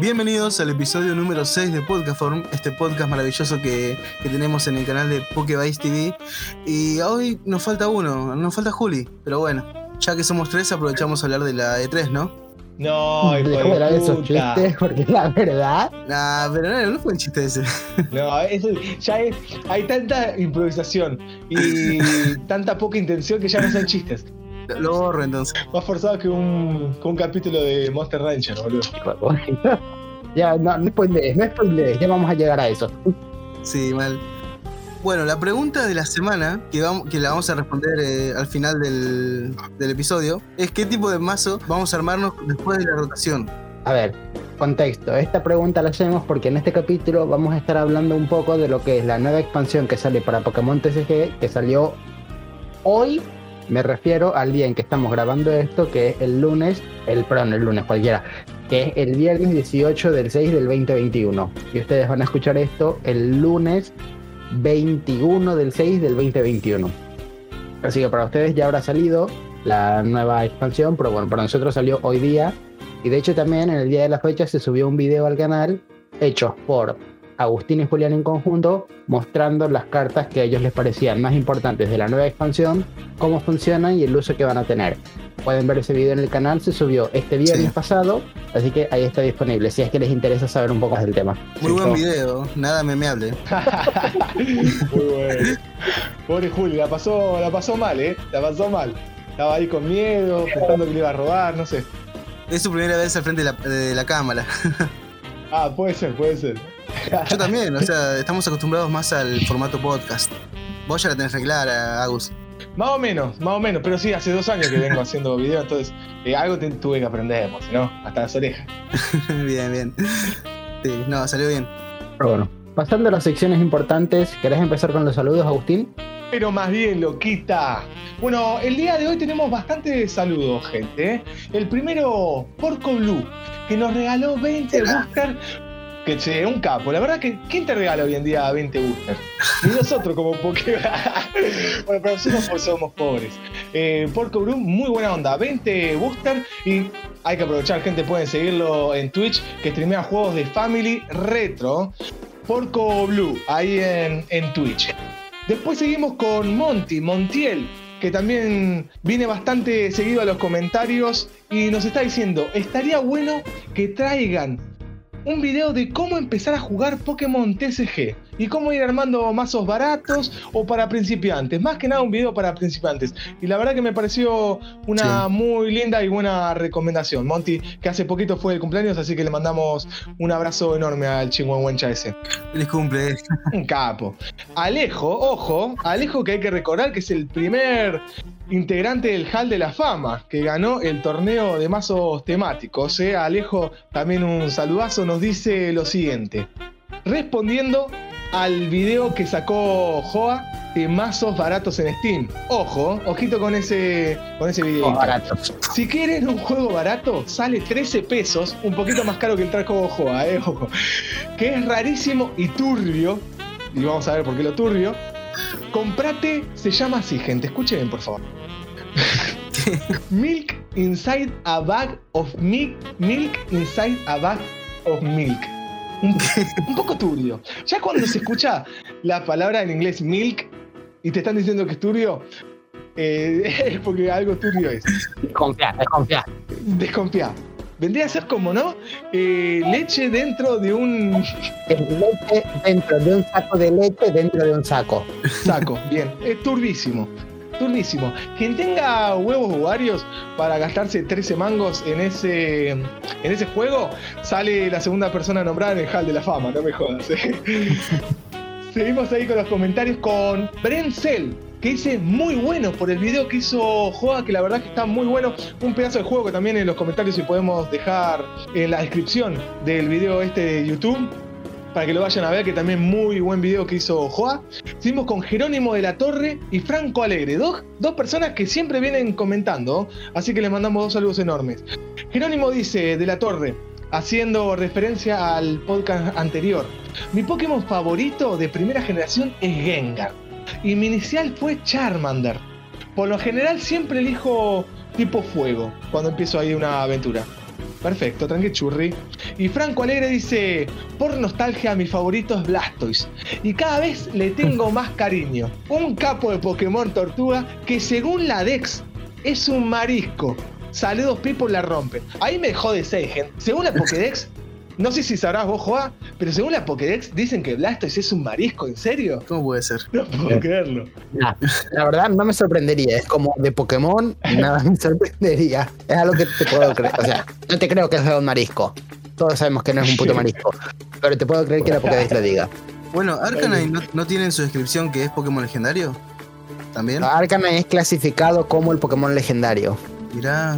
Bienvenidos al episodio número 6 de Podcastform, este podcast maravilloso que, que tenemos en el canal de Pokevice TV. Y hoy nos falta uno, nos falta Juli, pero bueno, ya que somos tres aprovechamos a hablar de la E3, ¿no? No, hijo de lado esos puta. chistes, porque la verdad. Nah, pero no, no fue un chiste ese. No, eso ya es. Hay tanta improvisación y tanta poca intención que ya no son chistes. Lo borro entonces. Más forzado que un, que un capítulo de Monster Rancher, boludo. ya, no, no spoilees, no spoilees, ya vamos a llegar a eso. Sí, mal. Bueno, la pregunta de la semana, que, vamos, que la vamos a responder eh, al final del, del episodio, es qué tipo de mazo vamos a armarnos después de la rotación. A ver, contexto. Esta pregunta la hacemos porque en este capítulo vamos a estar hablando un poco de lo que es la nueva expansión que sale para Pokémon TCG, que salió hoy. Me refiero al día en que estamos grabando esto, que es el lunes, el perdón, el lunes cualquiera, que es el viernes 18 del 6 del 2021. Y ustedes van a escuchar esto el lunes 21 del 6 del 2021. Así que para ustedes ya habrá salido la nueva expansión, pero bueno, para nosotros salió hoy día. Y de hecho también en el día de la fecha se subió un video al canal hecho por Agustín y Julián en conjunto, mostrando las cartas que a ellos les parecían más importantes de la nueva expansión, cómo funcionan y el uso que van a tener. Pueden ver ese video en el canal, se subió este viernes Sí. pasado, así que ahí está disponible, si es que les interesa saber un poco más del tema. Muy buen video, nada memeable. Muy bueno. Pobre Juli, la pasó, la pasó mal, ¿eh? La pasó mal. Estaba ahí con miedo, pensando que le iba a robar, no sé. Es su primera vez al frente de la, de la cámara. Ah, puede ser, puede ser. Yo también, o sea, estamos acostumbrados más al formato podcast. Vos ya la tenés re clara, Agus. Más o menos, más o menos, pero sí, hace dos años que vengo haciendo videos, entonces eh, algo te- tuve que aprender, porque si no, hasta las orejas. bien, bien. Sí, no, salió bien. Pero bueno, pasando a las secciones importantes, ¿querés empezar con los saludos, Agustín? Pero más bien, loquita. Bueno, el día de hoy tenemos bastantes saludos, gente. ¿eh? El primero, Porco Blue, que nos regaló 20 booster. Que che, un capo. La verdad que, ¿quién te regala hoy en día 20 booster? Ni nosotros como Pokémon. bueno, pero nosotros porque somos pobres. Eh, Porco Blue, muy buena onda. 20 booster y hay que aprovechar, gente. Pueden seguirlo en Twitch, que streamea juegos de Family Retro. Porco Blue, ahí en, en Twitch. Después seguimos con Monty, Montiel, que también viene bastante seguido a los comentarios y nos está diciendo, estaría bueno que traigan un video de cómo empezar a jugar Pokémon TCG y cómo ir armando mazos baratos o para principiantes. Más que nada un video para principiantes. Y la verdad que me pareció una Sí. muy linda y buena recomendación. Monty, que hace poquito fue el cumpleaños, así que le mandamos un abrazo enorme al Chihuahuencha ese. Feliz cumple. Un capo. Alejo, ojo, Alejo que hay que recordar que es el primer integrante del Hall de la Fama que ganó el torneo de mazos temáticos. ¿eh? Alejo, también un saludazo, nos dice lo siguiente. Respondiendo al video que sacó Joa de mazos baratos en Steam. Ojo, ojito con ese, con ese video. Si quieren un juego barato, sale 13 pesos, un poquito más caro que el trajo Joa, eh, ojo. Que es rarísimo y turbio. Y vamos a ver por qué lo turbio. Comprate, se llama así, gente. Escuchen, por favor. milk inside a bag of milk. Milk inside a bag of milk. Un, un poco turbio. Ya cuando se escucha la palabra en inglés milk y te están diciendo que es turbio, eh, es porque algo turbio es. Desconfía, desconfía. Desconfía. Vendría a ser como, ¿no? Eh, leche dentro de un leche dentro de un saco de leche dentro de un saco. saco. Bien, es turbísimo. Turbísimo. Quien tenga huevos ovarios para gastarse 13 mangos en ese, en ese juego, sale la segunda persona nombrada en el Hall de la Fama, no me jodas. ¿eh? Seguimos ahí con los comentarios con Brenzel, que dice muy bueno por el video que hizo Joa, que la verdad que está muy bueno. Un pedazo de juego que también en los comentarios si podemos dejar en la descripción del video este de YouTube. Para que lo vayan a ver, que también muy buen video que hizo Joa. Seguimos con Jerónimo de la Torre y Franco Alegre, dos, dos personas que siempre vienen comentando, así que les mandamos dos saludos enormes. Jerónimo dice de la Torre, haciendo referencia al podcast anterior, mi Pokémon favorito de primera generación es Gengar y mi inicial fue Charmander. Por lo general siempre elijo tipo fuego cuando empiezo ahí una aventura. Perfecto, tranqui churri. Y Franco Alegre dice, por nostalgia mi favorito es Blastoise. Y cada vez le tengo más cariño. Un capo de Pokémon Tortuga que según la Dex es un marisco. Saludos Pipo la rompen. Ahí me jode Seigen. Según la Pokédex, no sé si sabrás vos, Joa, pero según la Pokédex dicen que Blastoise es un marisco, ¿en serio? ¿Cómo puede ser? No puedo creerlo. Nah, la verdad no me sorprendería. Es como de Pokémon, nada me sorprendería. Es algo que te puedo creer. O sea, no te creo que sea un marisco. Todos sabemos que no es un puto marisco. Pero te puedo creer que la Pokédex lo diga. Bueno, Arcanine no, no tiene en su descripción que es Pokémon legendario. ¿También? Arcanine es clasificado como el Pokémon legendario. Mirá.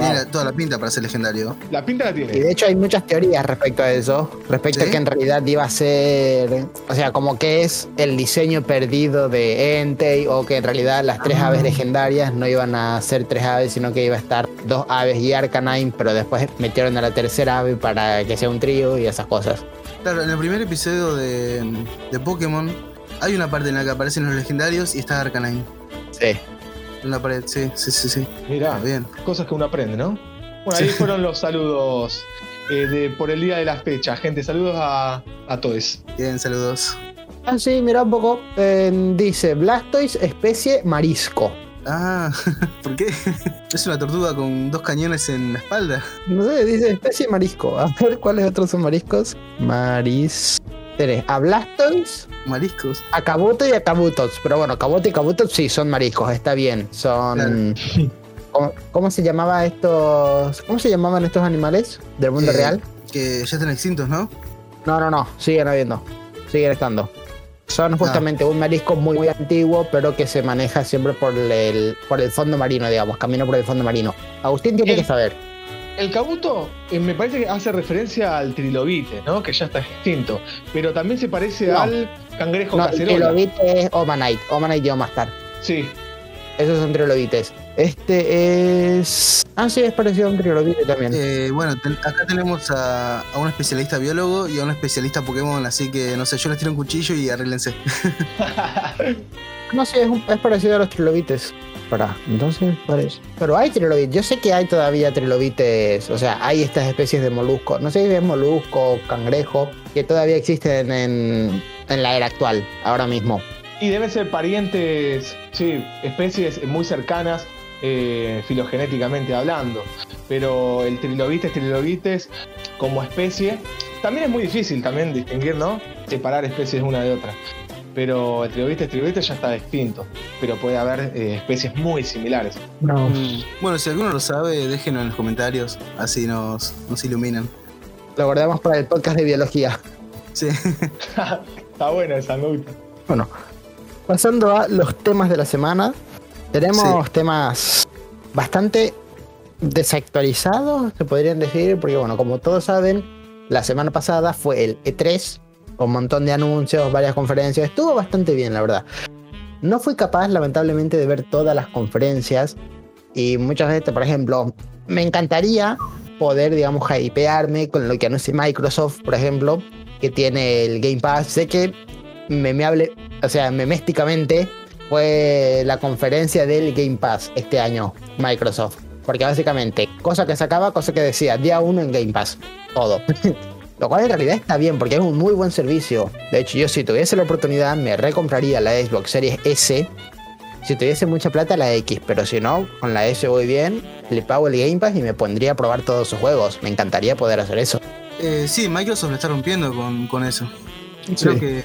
Tiene toda la pinta para ser legendario. La pinta la Y tiene. de hecho hay muchas teorías respecto a eso, respecto ¿Sí? a que en realidad iba a ser, o sea, como que es el diseño perdido de Entei o que en realidad las tres Ah. aves legendarias no iban a ser tres aves, sino que iba a estar dos aves y Arcanine, pero después metieron a la tercera ave para que sea un trío y esas cosas. Claro, en el primer episodio de, de Pokémon hay una parte en la que aparecen los legendarios y está Arcanine. Sí. En una pared, sí, sí, sí, sí. Mirá, bien. cosas que uno aprende, ¿no? Bueno, ahí fueron los saludos eh, de, por el día de la fecha. Gente, saludos a, a todos. Bien, saludos. Ah, sí, mira un poco. eh, dice Blastoise, especie marisco. Ah, ¿por qué? Es una tortuga con dos cañones en la espalda. No sé, dice especie marisco. A ver cuáles otros son mariscos. Maris. Tenés a Blastoise, Mariscos. a Kabuto y a. Pero bueno, Kabuto y Kabutops sí son mariscos, está bien. Son. ¿Cómo, cómo se llamaba estos. ¿Cómo se llamaban estos animales del mundo Eh, real? Que ya están extintos, ¿no? No, no, no. Siguen habiendo. Siguen estando. Son justamente un marisco muy, muy antiguo, pero que se maneja siempre por el, por el fondo marino, digamos. Camino por el fondo marino. Agustín tiene que saber. El Kabuto eh, me parece que hace referencia al trilobite, ¿no? Que ya está extinto. Pero también se parece No. al cangrejo No, el cacerola. trilobite es Omanite. Omanite llegó más tarde. Sí. Esos son trilobites. Este es. Ah, sí, es parecido a un trilobite también. Eh, bueno, ten- acá tenemos a, a un especialista biólogo y a un especialista Pokémon, así que no sé, yo les tiro un cuchillo y arréglense. No, sí, es, un- es parecido a los trilobites. Para, entonces parece. Pero hay trilobites. Yo sé que hay todavía trilobites. O sea, hay estas especies de molusco. No sé si es molusco o cangrejo. Que todavía existen en, en la era actual, ahora mismo. Y deben ser parientes, sí, especies muy cercanas, eh, filogenéticamente hablando. Pero el trilobites, trilobites, como especie, también es muy difícil también distinguir, ¿no? Separar especies una de otra. Pero el trilobites, trilobites ya está extinto. Pero puede haber eh, especies muy similares. No. Mm, Bueno, si alguno lo sabe, déjenlo en los comentarios, así nos, nos iluminan. Lo guardamos para el podcast de biología. Sí. está buena esa, gusta. Bueno, pasando a los temas de la semana, tenemos temas bastante desactualizados, se podrían decir, porque bueno, como todos saben, la semana pasada fue el E3, un montón de anuncios, varias conferencias, estuvo bastante bien, la verdad. No fui capaz, lamentablemente, de ver todas las conferencias y muchas veces, por ejemplo, me encantaría poder, digamos, hypearme con lo que anuncia Microsoft, por ejemplo, que tiene el Game Pass. Sé que memeable, o sea, memésticamente fue la conferencia del Game Pass este año, Microsoft. Porque básicamente, cosa que sacaba, cosa que decía, día uno en Game Pass. Todo. Lo cual en realidad está bien, porque es un muy buen servicio. De hecho, yo si tuviese la oportunidad, me recompraría la Xbox Series S. Si tuviese mucha plata, la X. Pero si no, con la S voy bien, le pago el Game Pass y me pondría a probar todos sus juegos. Me encantaría poder hacer eso. Eh, sí, Microsoft lo está rompiendo con, con eso. Creo Sí. que.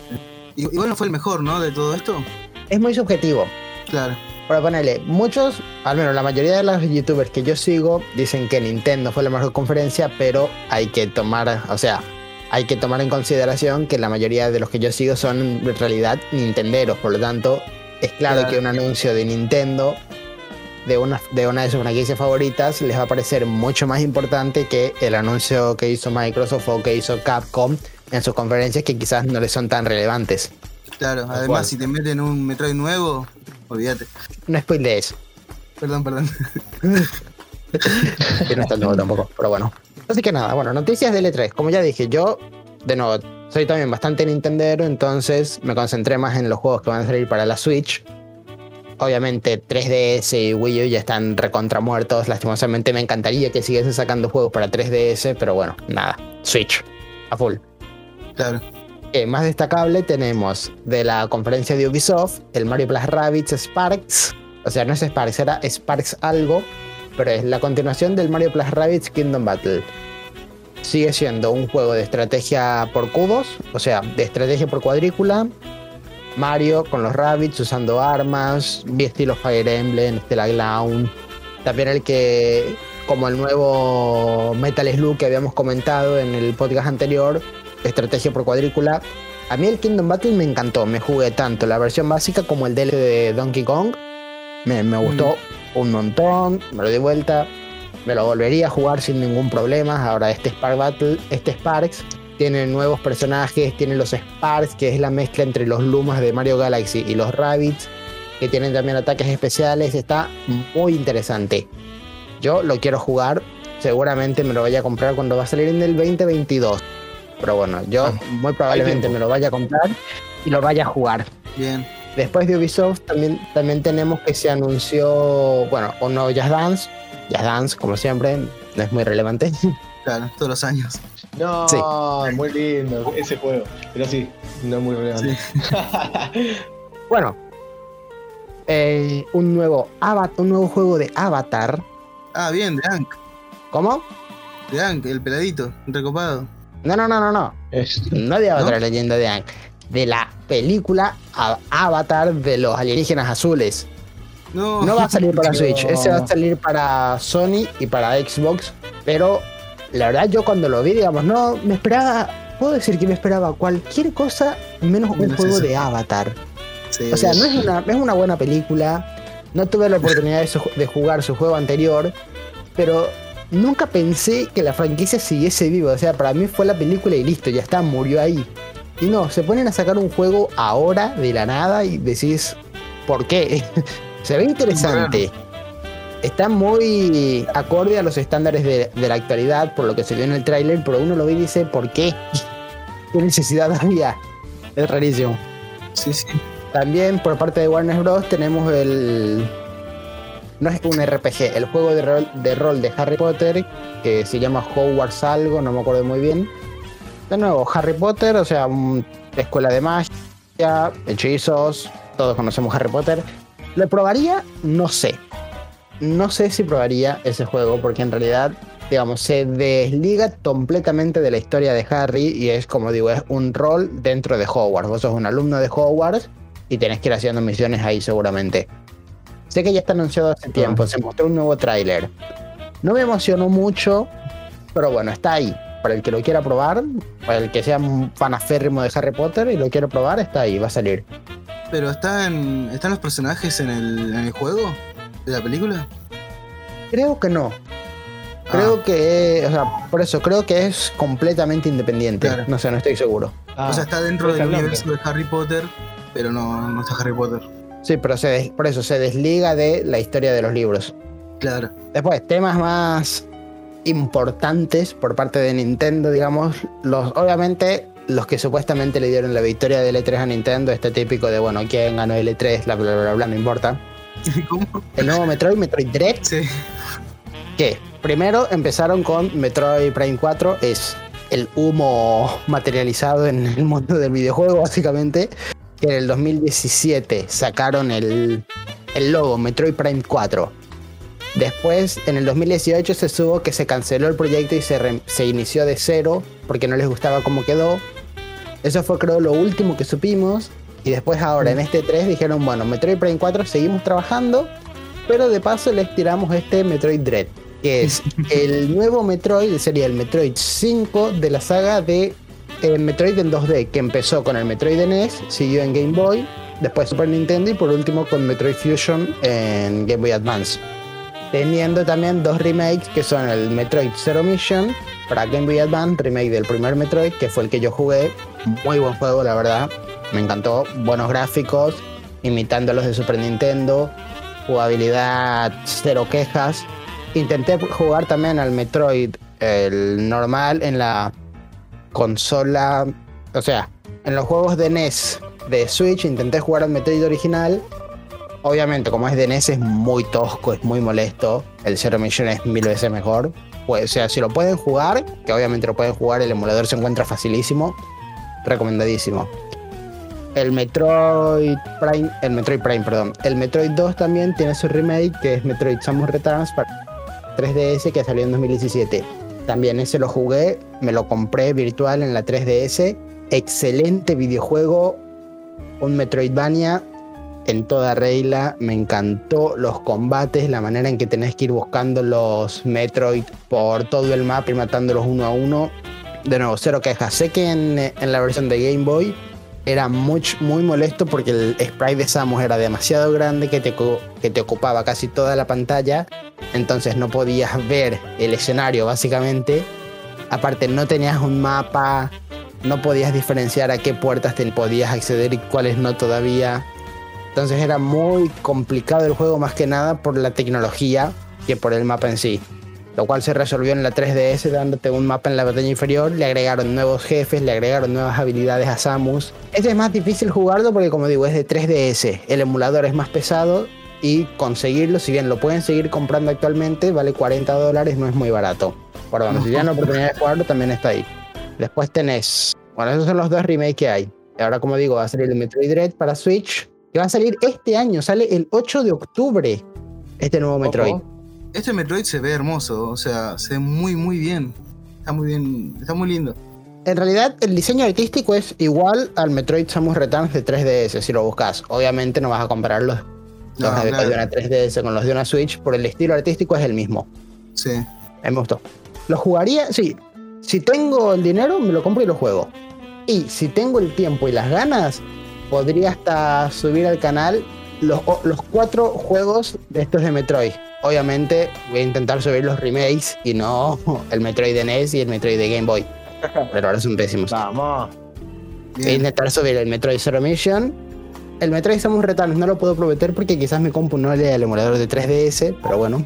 Igual no fue el mejor, ¿no? De todo esto. Es muy subjetivo. Claro. Para ponerle, muchos, al menos la mayoría de los youtubers que yo sigo, dicen que Nintendo fue la mejor conferencia, pero hay que tomar, o sea, hay que tomar en consideración que la mayoría de los que yo sigo son en realidad nintenderos, por lo tanto, es claro, Claro. que un anuncio de Nintendo de una, de una de sus franquicias favoritas les va a parecer mucho más importante que el anuncio que hizo Microsoft o que hizo Capcom en sus conferencias que quizás no les son tan relevantes. Claro. Además, si te meten un Metroid nuevo, olvídate. No spoilees. Perdón, perdón. que no está el nuevo tampoco, pero bueno. Así que nada, bueno, noticias del E3. Como ya dije, yo, de nuevo, soy también bastante Nintendero, entonces me concentré más en los juegos que van a salir para la Switch. obviamente 3DS y Wii U ya están recontra muertos. Lastimosamente me encantaría que siguiesen sacando juegos para 3DS, pero bueno, nada. Switch, a full. Claro. Más destacable tenemos de la conferencia de Ubisoft el Mario Plus Rabbids Sparks. O sea, no es Sparks, era Sparks algo, pero es la continuación del Mario Plus Rabbids Kingdom Battle. Sigue siendo un juego de estrategia por cubos, o sea, de estrategia por cuadrícula. Mario con los Rabbids usando armas, vi estilo Fire Emblem, Stella Clown. También el que, como el nuevo Metal Slug que habíamos comentado en el podcast anterior, estrategia por cuadrícula. A mí el Kingdom Battle me encantó, me jugué tanto la versión básica como el DLC de Donkey Kong. Me, me gustó un montón, me lo di vuelta, me lo volvería a jugar sin ningún problema. Ahora este Spark Battle, este Sparks, tiene nuevos personajes, tiene los Sparks, que es la mezcla entre los Lumas de Mario Galaxy y los Rabbits, que tienen también ataques especiales. Está muy interesante. Yo lo quiero jugar, seguramente me lo voy a comprar cuando va a salir en el 2022. Pero bueno, yo Ah, muy probablemente me lo vaya a comprar y lo vaya a jugar. Bien. Después de Ubisoft también, también tenemos que se anunció, bueno, un nuevo Just Dance. Just Dance, como siempre, no es muy relevante. Claro, todos los años. No, Sí. muy lindo ese juego. Pero sí, no es muy relevante. Bueno, eh, un nuevo Avatar, un nuevo juego de Avatar. Ah, bien, de Ank. ¿Cómo? De Ank, el peladito, recopado. No, no, no, no, no. Es- No de Avatar, ¿No? leyenda de Aang. De la película Avatar de los alienígenas azules. No, No va a salir para No. Switch, ese va a salir para Sony y para Xbox. Pero la verdad, yo cuando lo vi, digamos, no me esperaba. Puedo decir que me esperaba cualquier cosa menos un Menos juego eso. de Avatar. Sí, O sea, no es una, es una buena película. No tuve la oportunidad de, su- de jugar su juego anterior. Pero nunca pensé que la franquicia siguiese viva. O sea, para mí fue la película y listo, ya está, murió ahí. Y no, se ponen a sacar un juego ahora de la nada y decís, ¿por qué? se ve interesante. Está muy acorde a los estándares de, de la actualidad, por lo que se vio en el tráiler, pero uno lo ve y dice, ¿por qué? ¿Qué necesidad había? Es rarísimo. Sí, sí. También por parte de Warner Bros. tenemos el. No es un RPG, el juego de rol, de Harry Potter que se llama Hogwarts algo, no me acuerdo muy bien. De nuevo, Harry Potter, o sea, escuela de magia, hechizos, todos conocemos Harry Potter. ¿Lo probaría? No sé. No sé si probaría ese juego porque en realidad, digamos, se desliga completamente de la historia de Harry y es como digo, es un rol dentro de Hogwarts. Vos sos un alumno de Hogwarts y tenés que ir haciendo misiones ahí seguramente. Sé que ya está anunciado hace tiempo, se mostró un nuevo tráiler. No me emocionó mucho, pero bueno, está ahí. Para el que lo quiera probar, para el que sea un fanaférrimo de Harry Potter y lo quiera probar, está ahí, va a salir. Pero están, están los personajes en el, en el juego de la película. Creo que no. Ah, Creo que, o sea, por eso creo que es completamente independiente. Claro. No sé, no estoy seguro. Ah, o sea, está dentro deja del universo de Harry Potter, pero no, no está Harry Potter. Sí, pero se des- por eso se desliga de la historia de los libros. Claro. Después, temas más importantes por parte de Nintendo, digamos, los obviamente los que supuestamente le dieron la victoria del E3 a Nintendo, este típico de, bueno, quién ganó el E3, bla, bla, bla, bla, no importa. ¿Cómo? El nuevo Metroid, Metroid Dread, Sí. que primero empezaron con Metroid Prime 4, es el humo materializado en el mundo del videojuego, básicamente. Que en el 2017 sacaron el, el logo Metroid Prime 4. Después, en el 2018 se supo que se canceló el proyecto y se, re- se inició de cero porque no les gustaba cómo quedó. Eso fue creo lo último que supimos. Y después ahora en este 3 dijeron, bueno, Metroid Prime 4 seguimos trabajando, pero de paso les tiramos este Metroid Dread, que es el nuevo Metroid, sería el Metroid 5 de la saga de eh, Metroid en 2D, que empezó con el Metroid NES, siguió en Game Boy, después Super Nintendo y por último con Metroid Fusion en Game Boy Advance. Teniendo también dos remakes que son el Metroid Zero Mission para Game Boy Advance, remake del primer Metroid, que fue el que yo jugué. Muy buen juego, la verdad. Me encantó. Buenos gráficos, imitando los de Super Nintendo. Jugabilidad cero quejas. Intenté jugar también al Metroid, el normal, en la consola. O sea, en los juegos de NES de Switch intenté jugar al Metroid original. Obviamente, como es de NES, es muy tosco, es muy molesto. El Zero Mission es mil veces mejor. Pues, o sea, si lo pueden jugar, que obviamente lo pueden jugar, el emulador se encuentra facilísimo. Recomendadísimo. El Metroid Prime, el Metroid Prime, perdón. El Metroid 2 también tiene su remake, que es Metroid Samus Returns para 3DS, que salió en 2017. También ese lo jugué, me lo compré virtual en la 3DS. Excelente videojuego, un Metroidvania en toda regla. Me encantó los combates, la manera en que tenés que ir buscando los Metroid por todo el mapa y matándolos uno a uno. De nuevo, cero quejas. Sé que en, en la versión de Game Boy era muy, muy molesto porque el sprite de Samus era demasiado grande que te, que te ocupaba casi toda la pantalla. Entonces no podías ver el escenario básicamente. Aparte no tenías un mapa, no podías diferenciar a qué puertas te podías acceder y cuáles no todavía. Entonces era muy complicado el juego más que nada por la tecnología que por el mapa en sí. Lo cual se resolvió en la 3DS dándote un mapa en la batalla inferior, le agregaron nuevos jefes, le agregaron nuevas habilidades a Samus. Este es más difícil jugarlo porque como digo es de 3DS, el emulador es más pesado y conseguirlo, si bien lo pueden seguir comprando actualmente, vale 40 dólares, no es muy barato. Perdón, si tienen la oportunidad de jugarlo también está ahí. Después tenés, bueno, esos son los dos remakes que hay. Ahora como digo va a salir el Metroid Dread para Switch que va a salir este año, sale el 8 de octubre este nuevo Metroid. Este Metroid se ve hermoso, o sea, se ve muy muy bien. Está muy bien, está muy lindo. En realidad, el diseño artístico es igual al Metroid Samus Returns de 3DS, si lo buscas. Obviamente no vas a comparar los, de una 3DS con los de una Switch, por el estilo artístico es el mismo. Sí. Me gustó. Lo jugaría, sí. Si tengo el dinero, me lo compro y lo juego. Y si tengo el tiempo y las ganas, podría hasta subir al canal los, los cuatro juegos de estos de Metroid. Obviamente voy a intentar subir los remakes y no el Metroid de NES y el Metroid de Game Boy. Pero ahora son pésimos. Vamos. Voy a intentar subir el Metroid Zero Mission. El Metroid Samus Returns no lo puedo prometer porque quizás mi compu no lea el emulador de 3DS, pero bueno.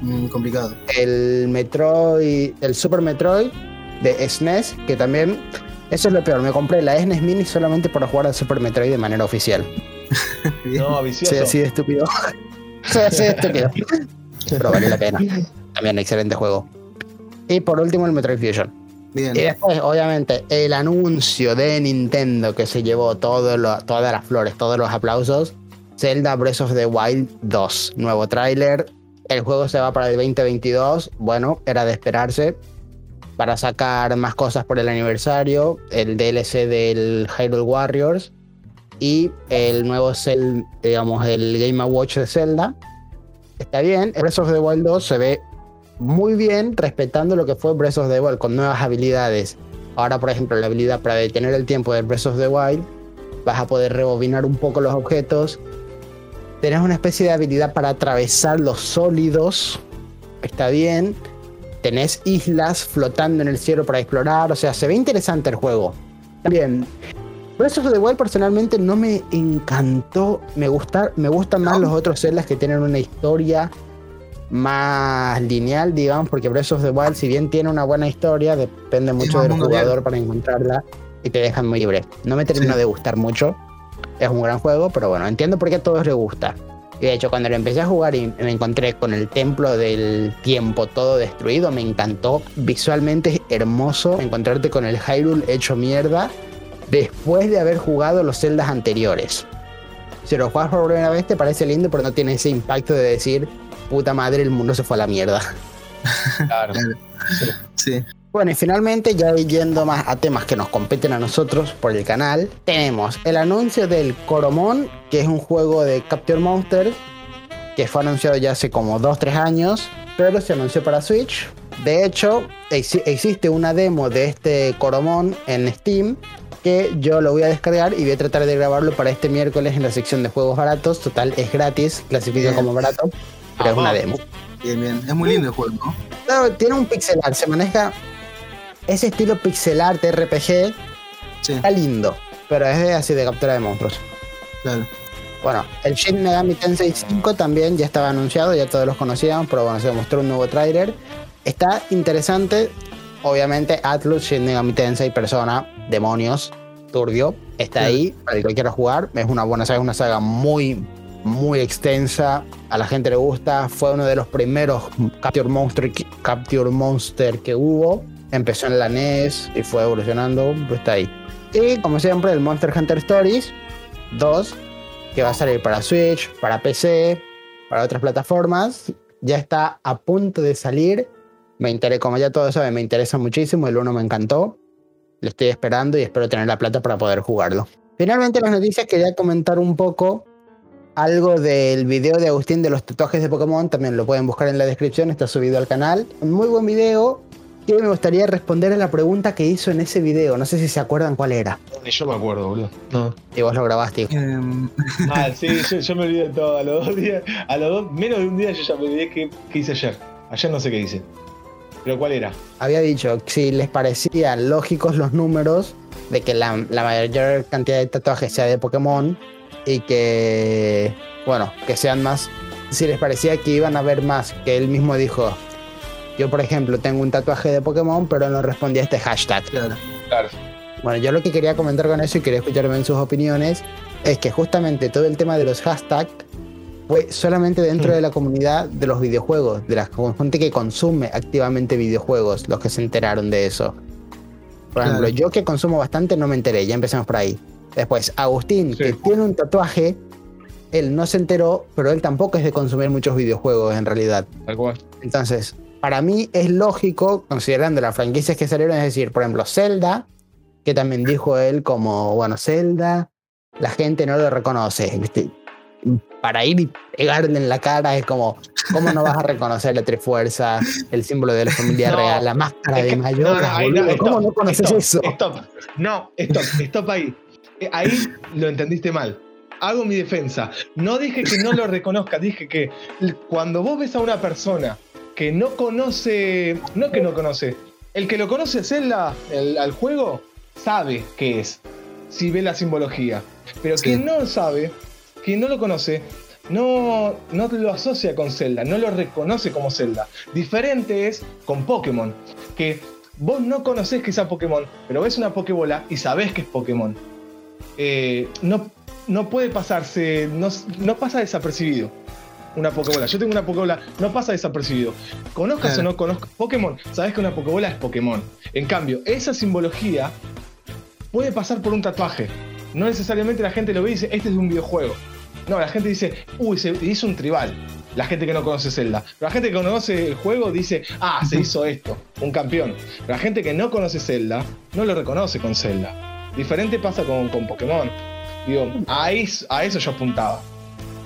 Mm, complicado. El Metroid, el Super Metroid de SNES, que también eso es lo peor. Me compré la SNES Mini solamente para jugar al Super Metroid de manera oficial. no, vicioso. Soy así de estúpido. Soy así de estúpido. Pero vale la pena. También excelente juego. Y por último, el Metroid Fusion. Bien. Y después, obviamente, el anuncio de Nintendo que se llevó todo todas las flores, todos los aplausos. Zelda Breath of the Wild 2. Nuevo tráiler. El juego se va para el 2022. Bueno, era de esperarse para sacar más cosas por el aniversario, el DLC del Hyrule Warriors y el nuevo Cell, digamos, el Game Watch de Zelda. Está bien, Breath of the Wild 2 se ve muy bien respetando lo que fue Breath of the Wild con nuevas habilidades. Ahora, por ejemplo, la habilidad para detener el tiempo de Breath of the Wild, vas a poder rebobinar un poco los objetos. Tenés una especie de habilidad para atravesar los sólidos. Está bien tenés islas flotando en el cielo para explorar, o sea, se ve interesante el juego. Bien. Por eso de Wild personalmente no me encantó, me gusta, me gustan más los otros Zeldas que tienen una historia más lineal, digamos, porque Breath of the Wild, si bien tiene una buena historia, depende mucho del jugador para encontrarla y te dejan muy libre. No me termino de gustar mucho. Es un gran juego, pero bueno, entiendo por qué a todos les gusta. Y de hecho, cuando lo empecé a jugar y me encontré con el templo del tiempo todo destruido, me encantó. Visualmente es hermoso encontrarte con el Hyrule hecho mierda después de haber jugado los celdas anteriores. Si lo juegas por primera vez te parece lindo, pero no tiene ese impacto de decir, puta madre, el mundo se fue a la mierda. Claro. Sí. Bueno, y finalmente, ya yendo más a temas que nos competen a nosotros por el canal, tenemos el anuncio del Coromon, que es un juego de Capture Monsters, que fue anunciado ya hace como 2-3 años, pero se anunció para Switch. De hecho, existe una demo de este Coromon en Steam que yo lo voy a descargar y voy a tratar de grabarlo para este miércoles en la sección de juegos baratos. Total, es gratis, clasifica como barato, pero es una demo. Bien, bien. Es muy lindo el juego, ¿no? tiene un pixel art, se maneja ese estilo pixel art RPG está lindo, pero es así de captura de monstruos. Claro. Bueno, el Shin Megami Tensei 5 también ya estaba anunciado, ya todos los conocíamos, pero bueno, se mostró un nuevo tráiler. Está interesante, obviamente Atlus, Shin Megami Tensei, persona, demonios, turbio, está ahí para el que quiera jugar. Es una buena saga, una saga muy, muy extensa, a la gente le gusta, fue uno de los primeros Capture Monster, Capture Monster que hubo, empezó en la NES y fue evolucionando, pues está ahí. Y como siempre el Monster Hunter Stories 2, que va a salir para Switch, para PC, para otras plataformas, ya está a punto de salir. Me interesa, como ya todos saben, me interesa muchísimo, el 1 me encantó. Lo estoy esperando y espero tener la plata para poder jugarlo. Finalmente las noticias quería comentar un poco algo del video de Agustín de los tatuajes de Pokémon, también lo pueden buscar en la descripción, está subido al canal. Un muy buen video. Y me gustaría responder a la pregunta que hizo en ese video. No sé si se acuerdan cuál era. Yo me acuerdo, boludo. No. Y vos lo grabaste. Em, Ah, sí, yo, yo me olvidé de todo. A los dos días, a los dos, menos de un día yo ya me olvidé qué, qué hice ayer. Ayer no sé qué hice. Pero ¿cuál era? Había dicho si les parecían lógicos los números de que la, la mayor cantidad de tatuajes sea de Pokémon y que, bueno, que sean más. Si les parecía que iban a haber más, que él mismo dijo. Yo, por ejemplo, tengo un tatuaje de Pokémon, pero no respondí a este hashtag. claro. Claro. Bueno, yo lo que quería comentar con eso y quería escucharme en sus opiniones es que justamente todo el tema de los hashtags fue solamente dentro Mm. de la comunidad de los videojuegos, de la gente que consume activamente videojuegos, los que se enteraron de eso. Por ejemplo, Claro. yo que consumo bastante no me enteré, ya empezamos por ahí. Después, Agustín, Sí. que tiene un tatuaje, él no se enteró, pero él tampoco es de consumir muchos videojuegos en realidad. Tal cual. Entonces, para mí es lógico, considerando las franquicias que salieron, es decir, por ejemplo, Zelda, que también dijo él como, bueno, Zelda, la gente no lo reconoce. Para ir y pegarle en la cara es como, ¿cómo no vas a reconocer la Trifuerza, el símbolo de la familia No, real, la máscara Es de que- Mayora? no, no, ¿Cómo no conoces stop, eso? Stop. No, stop, stop ahí. Eh, Ahí lo entendiste mal. Hago mi defensa. No dije que no lo reconozca, dije que cuando vos ves a una persona que no conoce, no que no conoce, el que lo conoce Zelda el- al juego, sabe qué es, si ve la simbología. Pero Sí. quien no sabe, quien no lo conoce, no, no lo asocia con Zelda, no lo reconoce como Zelda. Diferente es con Pokémon, que vos no conocés que sea Pokémon, pero ves una Pokébola y sabés que es Pokémon. Eh, no, no puede pasarse, no, no pasa desapercibido una Pokébola. Yo tengo una Pokébola, no pasa desapercibido. Conozcas Claro. o no conozcas Pokémon, sabés que una Pokébola es Pokémon. En cambio, esa simbología puede pasar por un tatuaje. No necesariamente la gente lo ve y dice, este es de un videojuego. No, la gente dice, uy, se hizo un tribal. La gente que no conoce Zelda. Pero la gente que conoce el juego dice, ah, se hizo esto, un campeón. Pero la gente que no conoce Zelda no lo reconoce con Zelda. Diferente pasa con, con Pokémon. Digo, a eso, a eso yo apuntaba.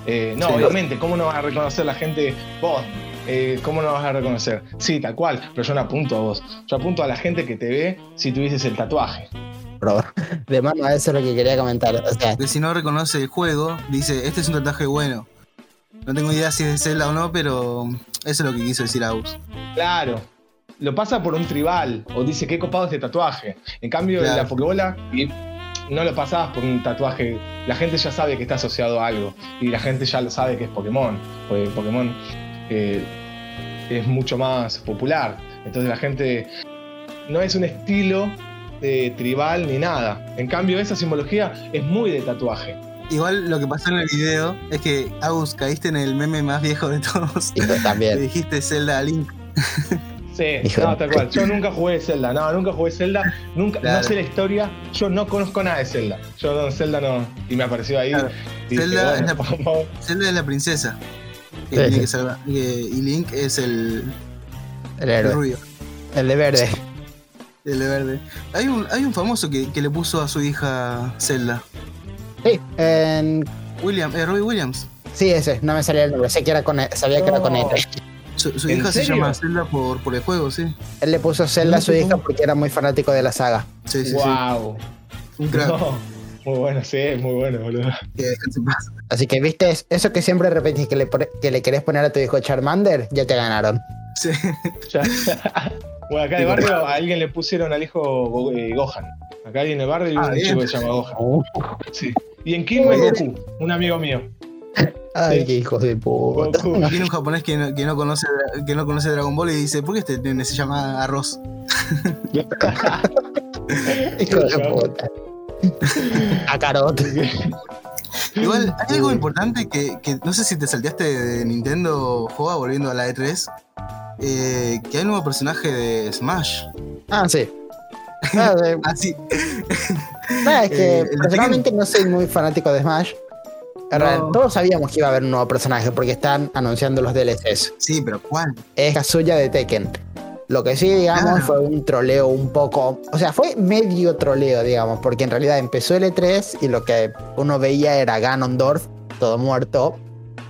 Eh, no, Sí. obviamente, ¿cómo no vas a reconocer la gente vos? Eh, ¿Cómo no vas a reconocer? Sí, tal cual, pero yo no apunto a vos. Yo apunto a la gente que te ve si tuvieses el tatuaje. De mano, eso es lo que quería comentar. O sea, Que si no reconoce el juego, dice, este es un tatuaje bueno. No tengo idea si es de Zelda o no, pero eso es lo que quiso decir Agus. Claro. Lo pasa por un tribal o dice qué copado este tatuaje. En cambio, en la Pokébola no lo pasabas por un tatuaje. La gente ya sabe que está asociado a algo y la gente ya lo sabe que es Pokémon. Porque Pokémon eh, es mucho más popular. Entonces la gente no es un estilo eh, tribal ni nada. En cambio, esa simbología es muy de tatuaje. Igual lo que pasó en el video es que Agus caíste en el meme más viejo de todos. Le también. dijiste Zelda a Link. Sí, Hijo no, tal cual. Yo nunca jugué Zelda, no, nunca jugué Zelda, nunca, Claro. no sé la historia, yo no conozco nada de Zelda. Yo no, Zelda no. Y me apareció ahí. Claro. y dije, Zelda bueno, es la-. Zelda es la princesa. que Sí, tiene sí. que salvar- y, y Link es el, El el rubio, El de verde. El de verde. Hay un, hay un famoso que, que le puso a su hija Zelda. Sí, en- William, eh, Robbie Williams. sí, ese. No me salía el nombre. Sé que era con él, sabía que era con él. No. Su, su ¿En hija se llama Zelda por, por el juego, sí. Él le puso Zelda a su hija porque era muy fanático de la saga. Sí, sí, wow. sí. Un crack. No. Muy bueno, sí, muy bueno, boludo. Así que, viste, eso que siempre repetís que le, que le querés poner a tu hijo Charmander, ya te ganaron. Sí. Bueno, acá de barrio a alguien le pusieron al hijo Go- eh, Gohan. Acá alguien de barrio y Ah, un bien. chico que se llama Gohan. Sí. Y en Kim es Goku, un amigo mío. Ay, Sí. qué hijos de puta. Tiene un japonés que no, que no conoce que no conoce Dragon Ball y dice, ¿por qué este nene se llama Arroz? Hijo de puta. A Carot. Igual, hay algo importante que, que no sé si te salteaste de Nintendo Joa volviendo a la E3. Eh, que hay un nuevo personaje de Smash. Ah, sí. Ah, de- Ah, sí. nada, es que Eh, personalmente no soy muy fanático de Smash. En No. realidad, Todos sabíamos que iba a haber un nuevo personaje porque están anunciando los DLCs. Sí, pero ¿cuál? Es Kazuya de Tekken. Lo que sí, digamos, Claro. fue un troleo un poco. O sea, fue medio troleo, digamos, porque en realidad empezó el E3 y lo que uno veía era Ganondorf, todo muerto,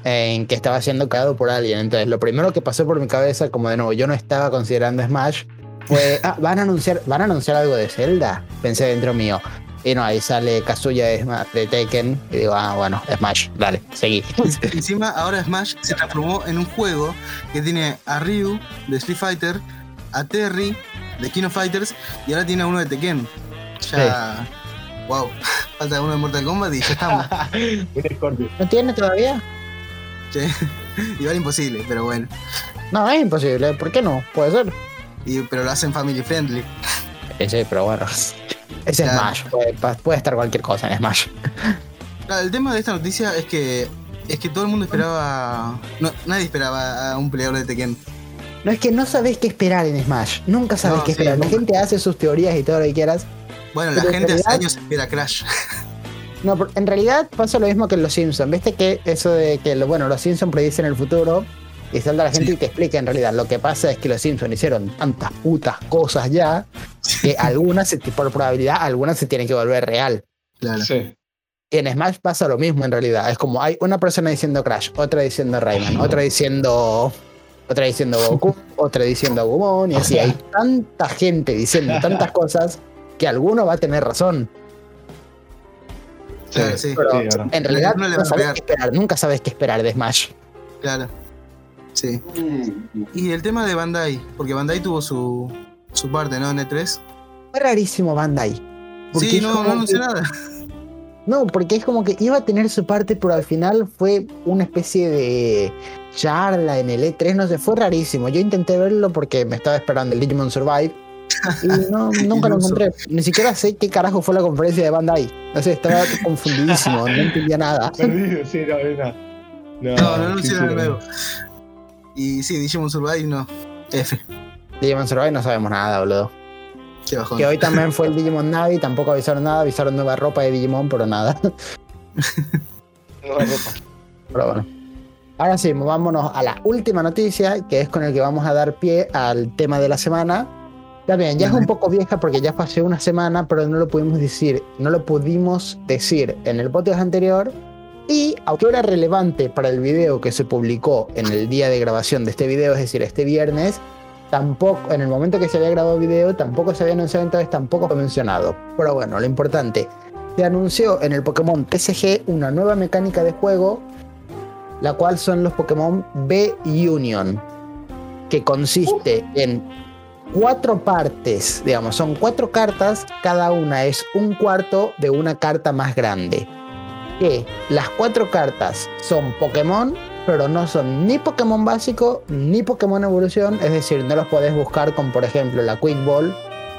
en que estaba siendo cagado por alguien. Entonces, lo primero que pasó por mi cabeza, como de nuevo, yo no estaba considerando Smash, fue, ah, ¿van a anunciar, ¿van a anunciar algo de Zelda? Pensé dentro mío. Y no, ahí sale Kazuya de, Tekken y digo, ah, bueno, Smash, dale, seguí. Encima, ahora Smash se transformó en un juego que tiene a Ryu de Street Fighter, a Terry de King of Fighters y ahora tiene a uno de Tekken. Ya. Wow. Falta uno de Mortal Kombat y ya estamos. ¿No tiene todavía? Igual imposible, pero bueno. No, es imposible, ¿por qué no? Puede ser. Y, pero lo hacen family friendly. Sí, sí, pero bueno. Es Claro. Smash, puede, estar cualquier cosa en Smash. Claro, el tema de esta noticia es que es que todo el mundo esperaba. No, nadie esperaba a un peleador de Tekken. No es que no sabes qué esperar en Smash. Nunca sabes No, qué sí, esperar. La gente hace sus teorías y todo lo que quieras. Bueno, la gente hace realidad- años espera Crash. No, en realidad pasa lo mismo que en los Simpsons. ¿Viste que eso de que, lo- bueno, los Simpsons predicen el futuro y salta la gente Sí. y te explica en realidad? Lo que pasa es que los Simpsons hicieron tantas putas cosas ya que algunas, se- por probabilidad, algunas se tienen que volver real. Claro. Sí. Y en Smash pasa lo mismo en realidad. Es como hay una persona diciendo Crash, otra diciendo Rayman, otra diciendo. Otra diciendo Goku, otra diciendo Agumon, y O así sea- hay tanta gente diciendo tantas cosas que alguno va a tener razón. Claro, sí. Pero Sí, ahora. en realidad No le no van a sabes pegar. qué esperar, nunca sabes qué esperar de Smash. Claro. Sí. Y el tema de Bandai, porque Bandai tuvo su, su parte, ¿no? En E3. Fue rarísimo Bandai. Sí, no, no anunció nada. No, porque es como que iba a tener su parte, pero al final fue una especie de charla en el E3, no sé, fue rarísimo. Yo intenté verlo porque me estaba esperando el Digimon Survive y no, nunca lo encontré. Ni siquiera sé qué carajo fue la conferencia de Bandai. No sé, estaba confundidísimo, no entendía nada. Perdido, sí, no, no. No, No, no sí. Y sí, Digimon Survive, no. F. Digimon Survive no sabemos nada, boludo. Qué bajón. Que hoy también fue el Digimon Navi, tampoco avisaron nada, avisaron nueva ropa de Digimon, pero nada. Nueva ropa. Pero bueno. Ahora sí, movámonos a la última noticia, que es con el que vamos a dar pie al tema de la semana. También, ya es un poco vieja porque ya pasó una semana, pero no lo pudimos decir, no lo pudimos decir en el podcast anterior. Y aunque era relevante para el video que se publicó en el día de grabación de este video, es decir, este viernes, tampoco, en el momento que se había grabado el video, tampoco se había anunciado, entonces tampoco fue mencionado. Pero bueno, lo importante, se anunció en el Pokémon TCG una nueva mecánica de juego, la cual son los Pokémon B-Union, que consiste en cuatro partes, digamos, son cuatro cartas, cada una es un cuarto de una carta más grande. Que las cuatro cartas son Pokémon, pero no son ni Pokémon básico ni Pokémon evolución, es decir, no los podés buscar con, por ejemplo, la Quick Ball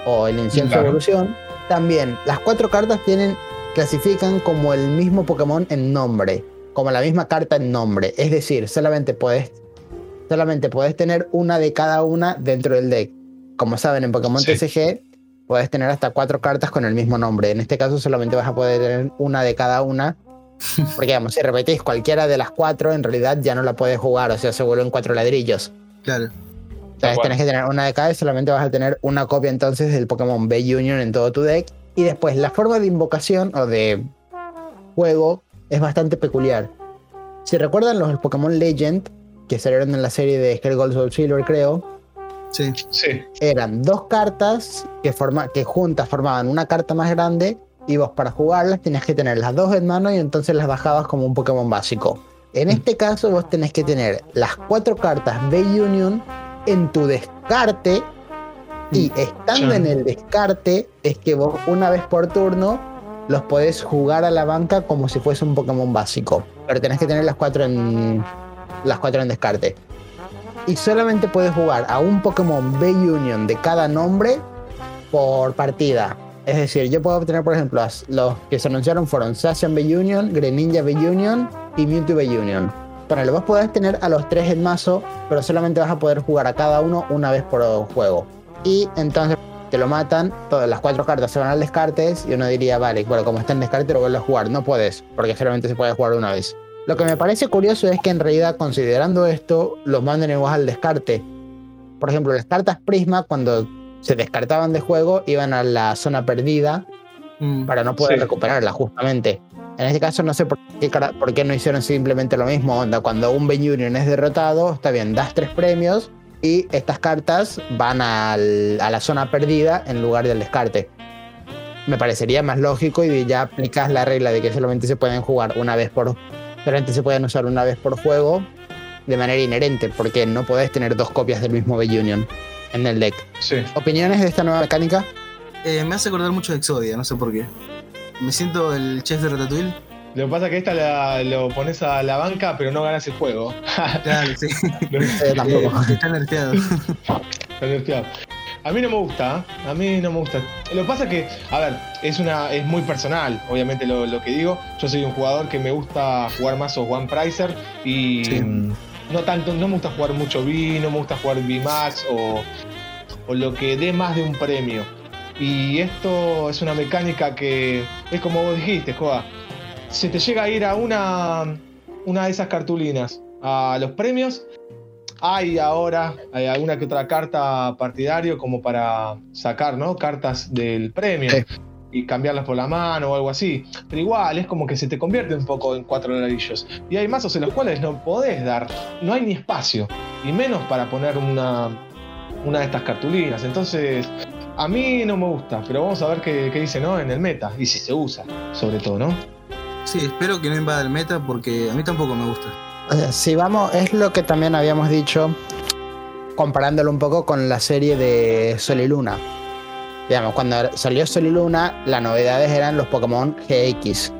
o el Incienso Claro. Evolución. También, las cuatro cartas tienen, clasifican como el mismo Pokémon en nombre, como la misma carta en nombre, es decir, solamente podés, solamente podés tener una de cada una dentro del deck. Como saben, en Pokémon Sí. TCG puedes tener hasta cuatro cartas con el mismo nombre. En este caso solamente vas a poder tener una de cada una. Porque digamos, si repetís cualquiera de las cuatro, en realidad ya no la puedes jugar, o sea, se vuelven cuatro ladrillos. Claro. Entonces tenés que tener una de cada y solamente vas a tener una copia entonces del Pokémon B Union en todo tu deck. Y después la forma de invocación o de juego es bastante peculiar. Si recuerdan los Pokémon Legend que salieron en la serie de Skull Gold Soul Silver, creo, Sí. Sí. eran dos cartas que, forma, que juntas formaban una carta más grande y vos para jugarlas tenías que tener las dos en mano y entonces las bajabas como un Pokémon básico. En este caso vos tenés que tener las cuatro cartas B Union en tu descarte y estando Ya. en el descarte es que vos una vez por turno los podés jugar a la banca como si fuese un Pokémon básico. Pero tenés que tener las cuatro en las cuatro en descarte y solamente puedes jugar a un Pokémon B Union de cada nombre por partida. Es decir, yo puedo obtener, por ejemplo, los que se anunciaron fueron Sasha B-Union, Greninja B-Union y Mewtwo B-Union. Ponele, vos podés tener a los tres en mazo, pero solamente vas a poder jugar a cada uno una vez por juego. Y entonces te lo matan, todas las cuatro cartas se van al descarte y uno diría, vale, bueno, como está en descarte lo vuelvo a jugar. No puedes, porque solamente se puede jugar una vez. Lo que me parece curioso es que en realidad, considerando esto, los manden igual al descarte. Por ejemplo, las cartas Prisma, cuando se descartaban de juego, iban a la zona perdida Mm. para no poder Sí. recuperarla, justamente. En este caso, no sé por qué, cara- por qué no hicieron simplemente lo mismo. Onda, cuando un Ben Union es derrotado, está bien, das tres premios y estas cartas van al- a la zona perdida en lugar del descarte. Me parecería más lógico y ya aplicas la regla de que solamente se pueden jugar una vez por. Solamente se pueden usar una vez por juego de manera inherente, porque no podés tener dos copias del mismo Ben Union en el deck. Sí. ¿Opiniones de esta nueva mecánica? Eh, me hace acordar mucho de Exodia, no sé por qué. Me siento el chef de Ratatouille. Lo que pasa es que esta la- lo pones a la banca, pero no ganas el juego. Claro, sí. Tampoco. Eh, está nerfeado. Está nerfeado. A mí no me gusta, ¿eh? a mí no me gusta. Lo que pasa es que, a ver, es una es muy personal, obviamente lo, lo que digo. Yo soy un jugador que me gusta jugar más o One Pricer y Sí. no tanto, no me gusta jugar mucho B, no me gusta jugar B Max o, o lo que dé más de un premio. Y esto es una mecánica que es como vos dijiste, Joa. Se te llega a ir a una, una de esas cartulinas a los premios hay ahora hay alguna que otra carta partidario como para sacar, ¿no? Cartas del premio Sí. y cambiarlas por la mano o algo así. Pero igual es como que se te convierte un poco en cuatro ladrillos. Y hay mazos en los cuales no podés dar, no hay ni espacio, y menos para poner una, una de estas cartulinas. Entonces, a mí no me gusta, pero vamos a ver qué, qué dice, ¿no? En el meta, y si se usa, sobre todo, ¿no? Sí, espero que no invada el meta porque a mí tampoco me gusta. Si vamos, es lo que también habíamos dicho, comparándolo un poco con la serie de Sol y Luna. Digamos, cuando salió Sol y Luna, las novedades eran los Pokémon GX.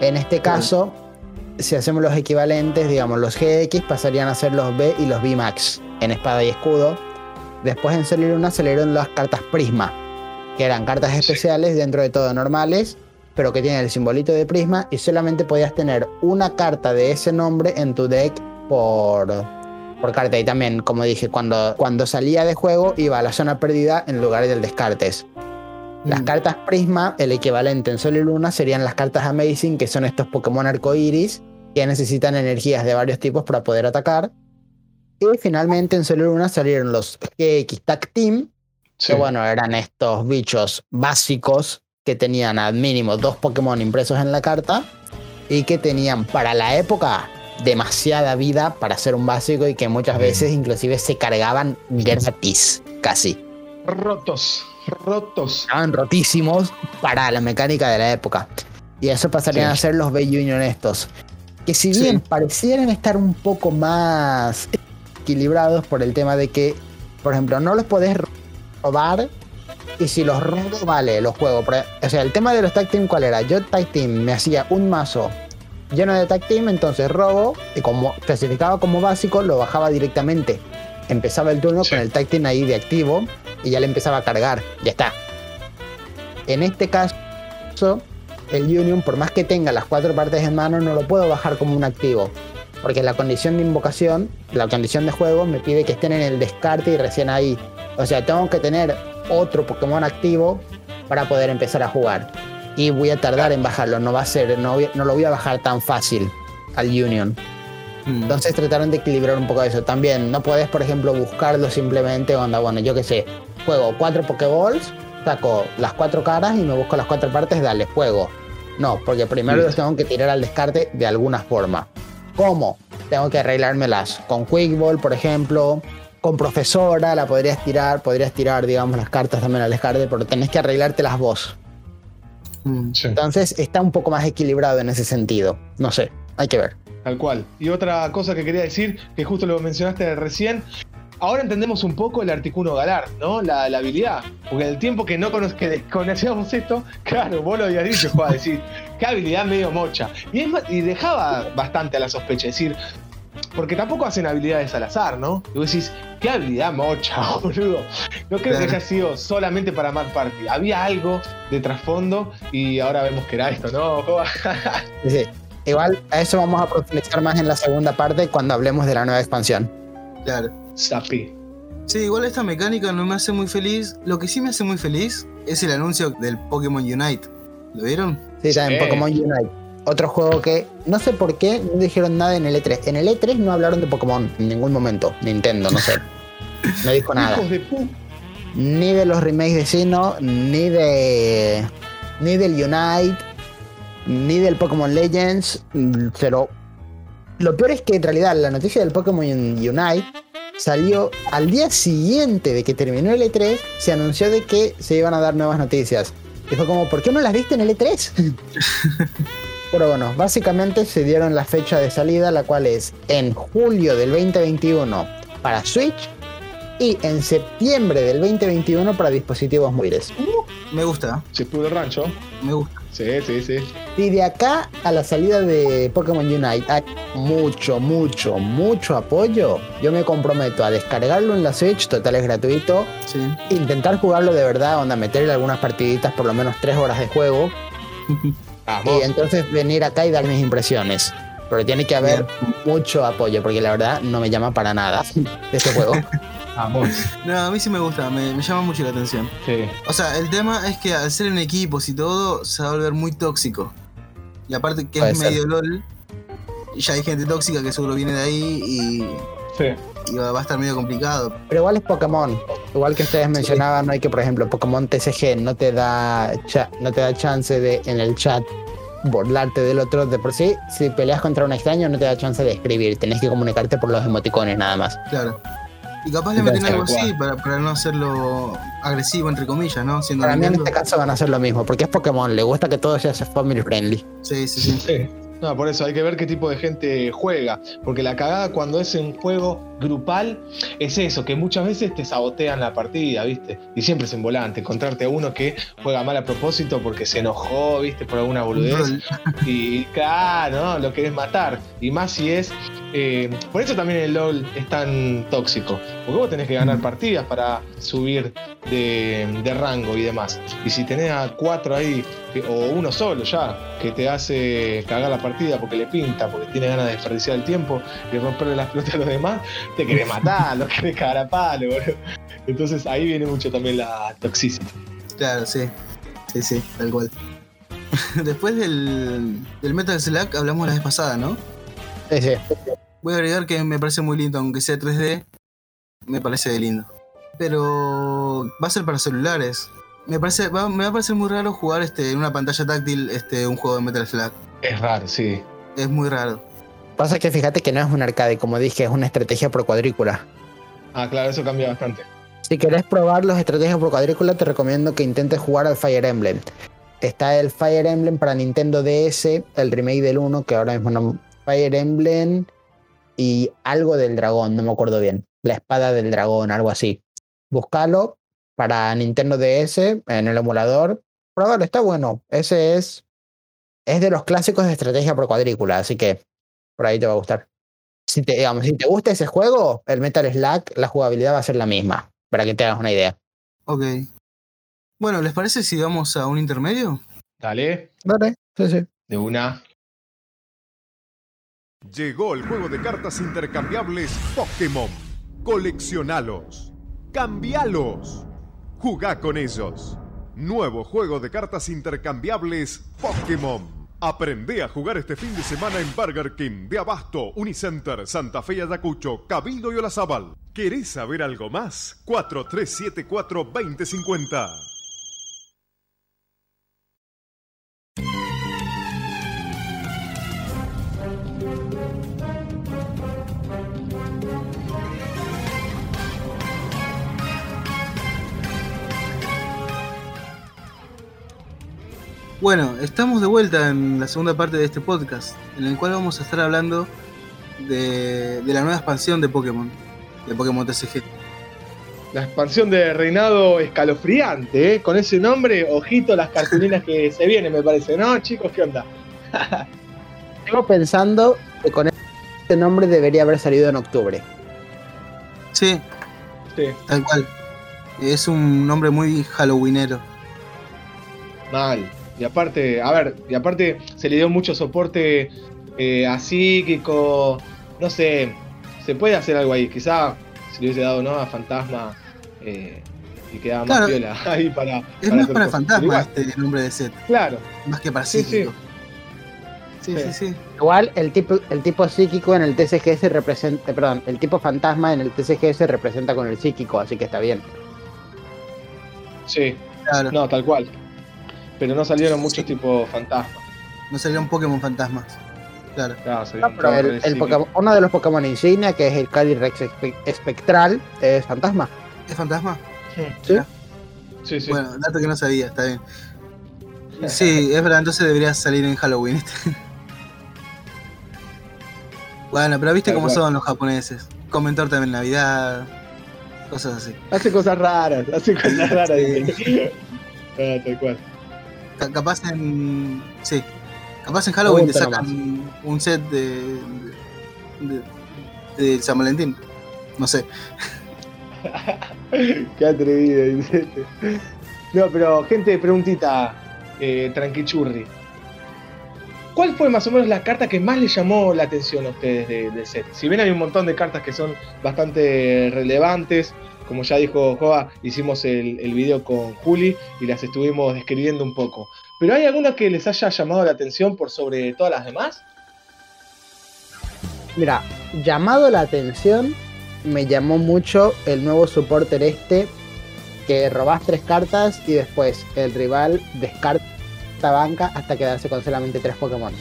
En este caso, si hacemos los equivalentes, digamos, los GX pasarían a ser los B y los B Max en espada y escudo. Después en Sol y Luna salieron las cartas Prisma, que eran cartas Sí. especiales dentro de todo normales, pero que tienen el simbolito de Prisma y solamente podías tener una carta de ese nombre en tu deck por, por carta. Y también, como dije, cuando, cuando salía de juego iba a la zona perdida en lugar del descartes. Las Mm. cartas Prisma, el equivalente en Sol y Luna, serían las cartas Amazing, que son estos Pokémon arcoiris que necesitan energías de varios tipos para poder atacar. Y finalmente en Sol y Luna salieron los GX Tag Team, Sí. que bueno, eran estos bichos básicos que tenían al mínimo dos Pokémon impresos en la carta y que tenían para la época demasiada vida para ser un básico y que muchas veces inclusive se cargaban gratis, casi. Rotos, rotos. Estaban rotísimos para la mecánica de la época. Y eso pasarían Sí. a ser los Bay Union estos. Que si Sí. bien parecieran estar un poco más equilibrados por el tema de que, por ejemplo, no los podés robar. Y si los robo, vale, los juego. Pero, O sea, el tema de los tag team, ¿cuál era? Yo tag team me hacía un mazo lleno de tag team, entonces robo, y como clasificaba como básico, lo bajaba directamente. Empezaba el turno Sí. con el tag team ahí de activo y ya le empezaba a cargar. Ya está. En este caso, el Union, por más que tenga las cuatro partes en mano, no lo puedo bajar como un activo. Porque la condición de invocación, la condición de juego, me pide que estén en el descarte y recién ahí. O sea, tengo que tener otro Pokémon activo para poder empezar a jugar. Y voy a tardar en bajarlo, no va a ser, no, voy- no lo voy a bajar tan fácil al Union. Mm. Entonces trataron de equilibrar un poco eso. También no puedes, por ejemplo, buscarlo simplemente onda, bueno, yo qué sé, juego cuatro Pokéballs, saco las cuatro caras y me busco las cuatro partes, dale, juego. No, porque primero Listo. los tengo que tirar al descarte de alguna forma. ¿Cómo? Tengo que arreglármelas con Quick Ball, por ejemplo, con Profesora, la podrías tirar, podrías tirar, digamos, las cartas también al descarte, pero tenés que arreglártelas vos. Mm. Sí. Entonces está un poco más equilibrado en ese sentido. No sé, hay que ver. Tal cual. Y otra cosa que quería decir, que justo lo mencionaste recién, ahora entendemos un poco el Articuno Galar, ¿no? La, la habilidad. Porque el tiempo que no cono- que desconocíamos esto, claro, vos lo habías dicho, Juan, decir, qué habilidad medio mocha. Y, es más- y dejaba bastante a la sospecha, es decir, porque tampoco hacen habilidades al azar, ¿no? Y vos decís, qué habilidad mocha, boludo. No creo que haya sido solamente para Mad Party. Había algo de trasfondo y ahora vemos que era esto, ¿no? Sí, sí. Igual a eso vamos a profundizar más en la segunda parte cuando hablemos de la nueva expansión. Claro. Sapi. Sí, igual esta mecánica no me hace muy feliz. Lo que sí me hace muy feliz es el anuncio del Pokémon Unite. ¿Lo vieron? Sí, también Sí. Pokémon Unite. Otro juego que no sé por qué no dijeron nada en el E3. En el E3 no hablaron de Pokémon en ningún momento. Nintendo, no sé. No dijo nada. Ni de los remakes de Sino, ni de. ni del Unite, ni del Pokémon Legends. Pero lo peor es que en realidad la noticia del Pokémon Unite salió al día siguiente de que terminó el E3. Se anunció de que se iban a dar nuevas noticias. Y fue como, ¿por qué no las viste en el E3? Pero bueno, básicamente se dieron la fecha de salida, la cual es en julio del 2021 para Switch y en septiembre del 2021 para dispositivos móviles. Me gusta, Se pudo rancho. me gusta. Sí, sí, sí. Y de acá a la salida de Pokémon Unite hay mucho, mucho, mucho apoyo. Yo me comprometo a descargarlo en la Switch, total es gratuito. Sí. Intentar jugarlo de verdad, onda, meterle algunas partiditas, por lo menos tres horas de juego. Vamos. Y entonces venir acá y dar mis impresiones. Pero tiene que haber mucho apoyo, porque la verdad no me llama para nada este juego. Vamos. No, a mí sí me gusta, me, me llama mucho la atención. Sí. O sea, el tema es que al ser en equipos y todo, se va a volver muy tóxico. Y aparte que Puede es ser. medio LOL, ya hay gente tóxica que seguro viene de ahí y, Sí. Y va, a estar medio complicado. Pero igual es Pokémon. Igual que ustedes mencionaban, no hay que, por ejemplo, Pokémon TCG no te da no te da chance de en el chat burlarte del otro de por sí. Si peleas contra un extraño, no te da chance de escribir. Tenés que comunicarte por los emoticones nada más. Claro. Y capaz le meten algo así para, para no hacerlo agresivo, entre comillas, ¿no? Siendo Para mí en este caso van a hacer lo mismo, porque es Pokémon, le gusta que todo sea family friendly. Sí, sí, sí. Sí. No, por eso hay que ver qué tipo de gente juega. Porque la cagada cuando es un juego grupal es eso, que muchas veces te sabotean la partida, ¿viste? Y siempre es en volante. Encontrarte a uno que juega mal a propósito porque se enojó, ¿viste? Por alguna Un boludez. Y claro, ¿no? lo querés matar. Y más si es. eh, por eso también el LOL es tan tóxico. Porque vos tenés que ganar partidas para subir de, de rango y demás. Y si tenés a cuatro ahí, o uno solo ya, que te hace cagar la partida porque le pinta, porque tiene ganas de desperdiciar el tiempo y romperle las pelotas a los demás, te querés matar, lo querés cagar a palo, boludo. Entonces ahí viene mucho también la toxicidad. Claro, sí. Sí, sí, tal cual. Después del, del Metal Slug hablamos la vez pasada, ¿no? Sí, sí. Voy a agregar que me parece muy lindo, aunque sea 3D, me parece lindo. Pero va a ser para celulares. Me, parece, va- me va a parecer muy raro jugar este, en una pantalla táctil este, un juego de Metal Slug. Es raro, sí. Es muy raro. Pasa que fíjate que no es un arcade, como dije, es una estrategia por cuadrícula. Ah, claro, eso cambia bastante. Si querés probar los estrategias por cuadrícula, te recomiendo que intentes jugar al Fire Emblem. Está el Fire Emblem para Nintendo DS, el remake del 1, que ahora mismo no. Fire Emblem y algo del dragón, no me acuerdo bien. La espada del dragón, algo así. Búscalo para Nintendo DS en el emulador. Pruébalo, está bueno. Ese es. Es de los clásicos de estrategia por cuadrícula, así que por ahí te va a gustar. Si te, digamos, si te gusta ese juego, el Metal Slug, la jugabilidad va a ser la misma, para que te hagas una idea. Ok. Bueno, ¿les parece si vamos a un intermedio? Dale, Dale, sí, sí. de una. Llegó el juego de cartas intercambiables Pokémon. Coleccionalos. Cambialos. Jugá con ellos. Nuevo juego de cartas intercambiables Pokémon. Aprende a jugar este fin de semana en Burger King, de Abasto, Unicenter, Santa Fe y Ayacucho, Cabildo y Olazábal. ¿Querés saber algo más? 4374-2050. Bueno, estamos de vuelta en la segunda parte de este podcast, en el cual vamos a estar hablando de, de la nueva expansión de Pokémon, de Pokémon TCG. La expansión de Reinado escalofriante, ¿eh? Con ese nombre, ojito las cartulinas que se vienen, me parece, ¿no, chicos? ¿Qué onda? Sigo pensando que con este nombre debería haber salido en octubre. Sí, Sí, tal cual. Es un nombre muy halloweenero. mal. Y aparte, a ver, y aparte se le dio mucho soporte eh, a psíquico. No sé, se puede hacer algo ahí. Quizá se le hubiese dado ¿no? a fantasma eh, y quedaba más viola ahí para. Es para más para fantasma este nombre de set, Claro, más que para Sí, sí. psíquico. Sí, sí, Sí. sí. Igual el tipo, el tipo psíquico en el TCGS representa, eh, perdón, el tipo fantasma en el TCGS representa con el psíquico, así que está bien. sí, Claro. No, tal cual. Pero no salieron muchos Sí. tipos fantasmas. salieron Pokémon fantasmas. Claro. Claro, No, pero el-. Pokémon- uno de los Pokémon insignia, que es el Calyrex espe- espectral, es fantasma. ¿Es fantasma? ¿Sí? Sí, sí. Bueno, dato que no sabía, está bien. Sí, es verdad, entonces debería salir en Halloween. este. bueno, pero viste cómo son los japoneses. Comen torta en Navidad, cosas así. Hace cosas raras, hace cosas raras. Sí. Ah, tal cual. Ca- capaz en. Sí. Capaz en Halloween te sacan un set de. de, de- de San Valentín. No sé. Qué atrevido, dice. No, pero gente, preguntita, eh, tranquichurri. ¿Cuál fue más o menos la carta que más les llamó la atención a ustedes de- del set? Si bien hay un montón de cartas que son bastante relevantes, como ya dijo Joa, hicimos el, el video con Juli y las estuvimos describiendo un poco. ¿Pero hay alguna que les haya llamado la atención por sobre todas las demás? Mira, llamado la atención, me llamó mucho el nuevo supporter este, que robás tres cartas y después el rival descarta banca hasta quedarse con solamente tres Pokémon.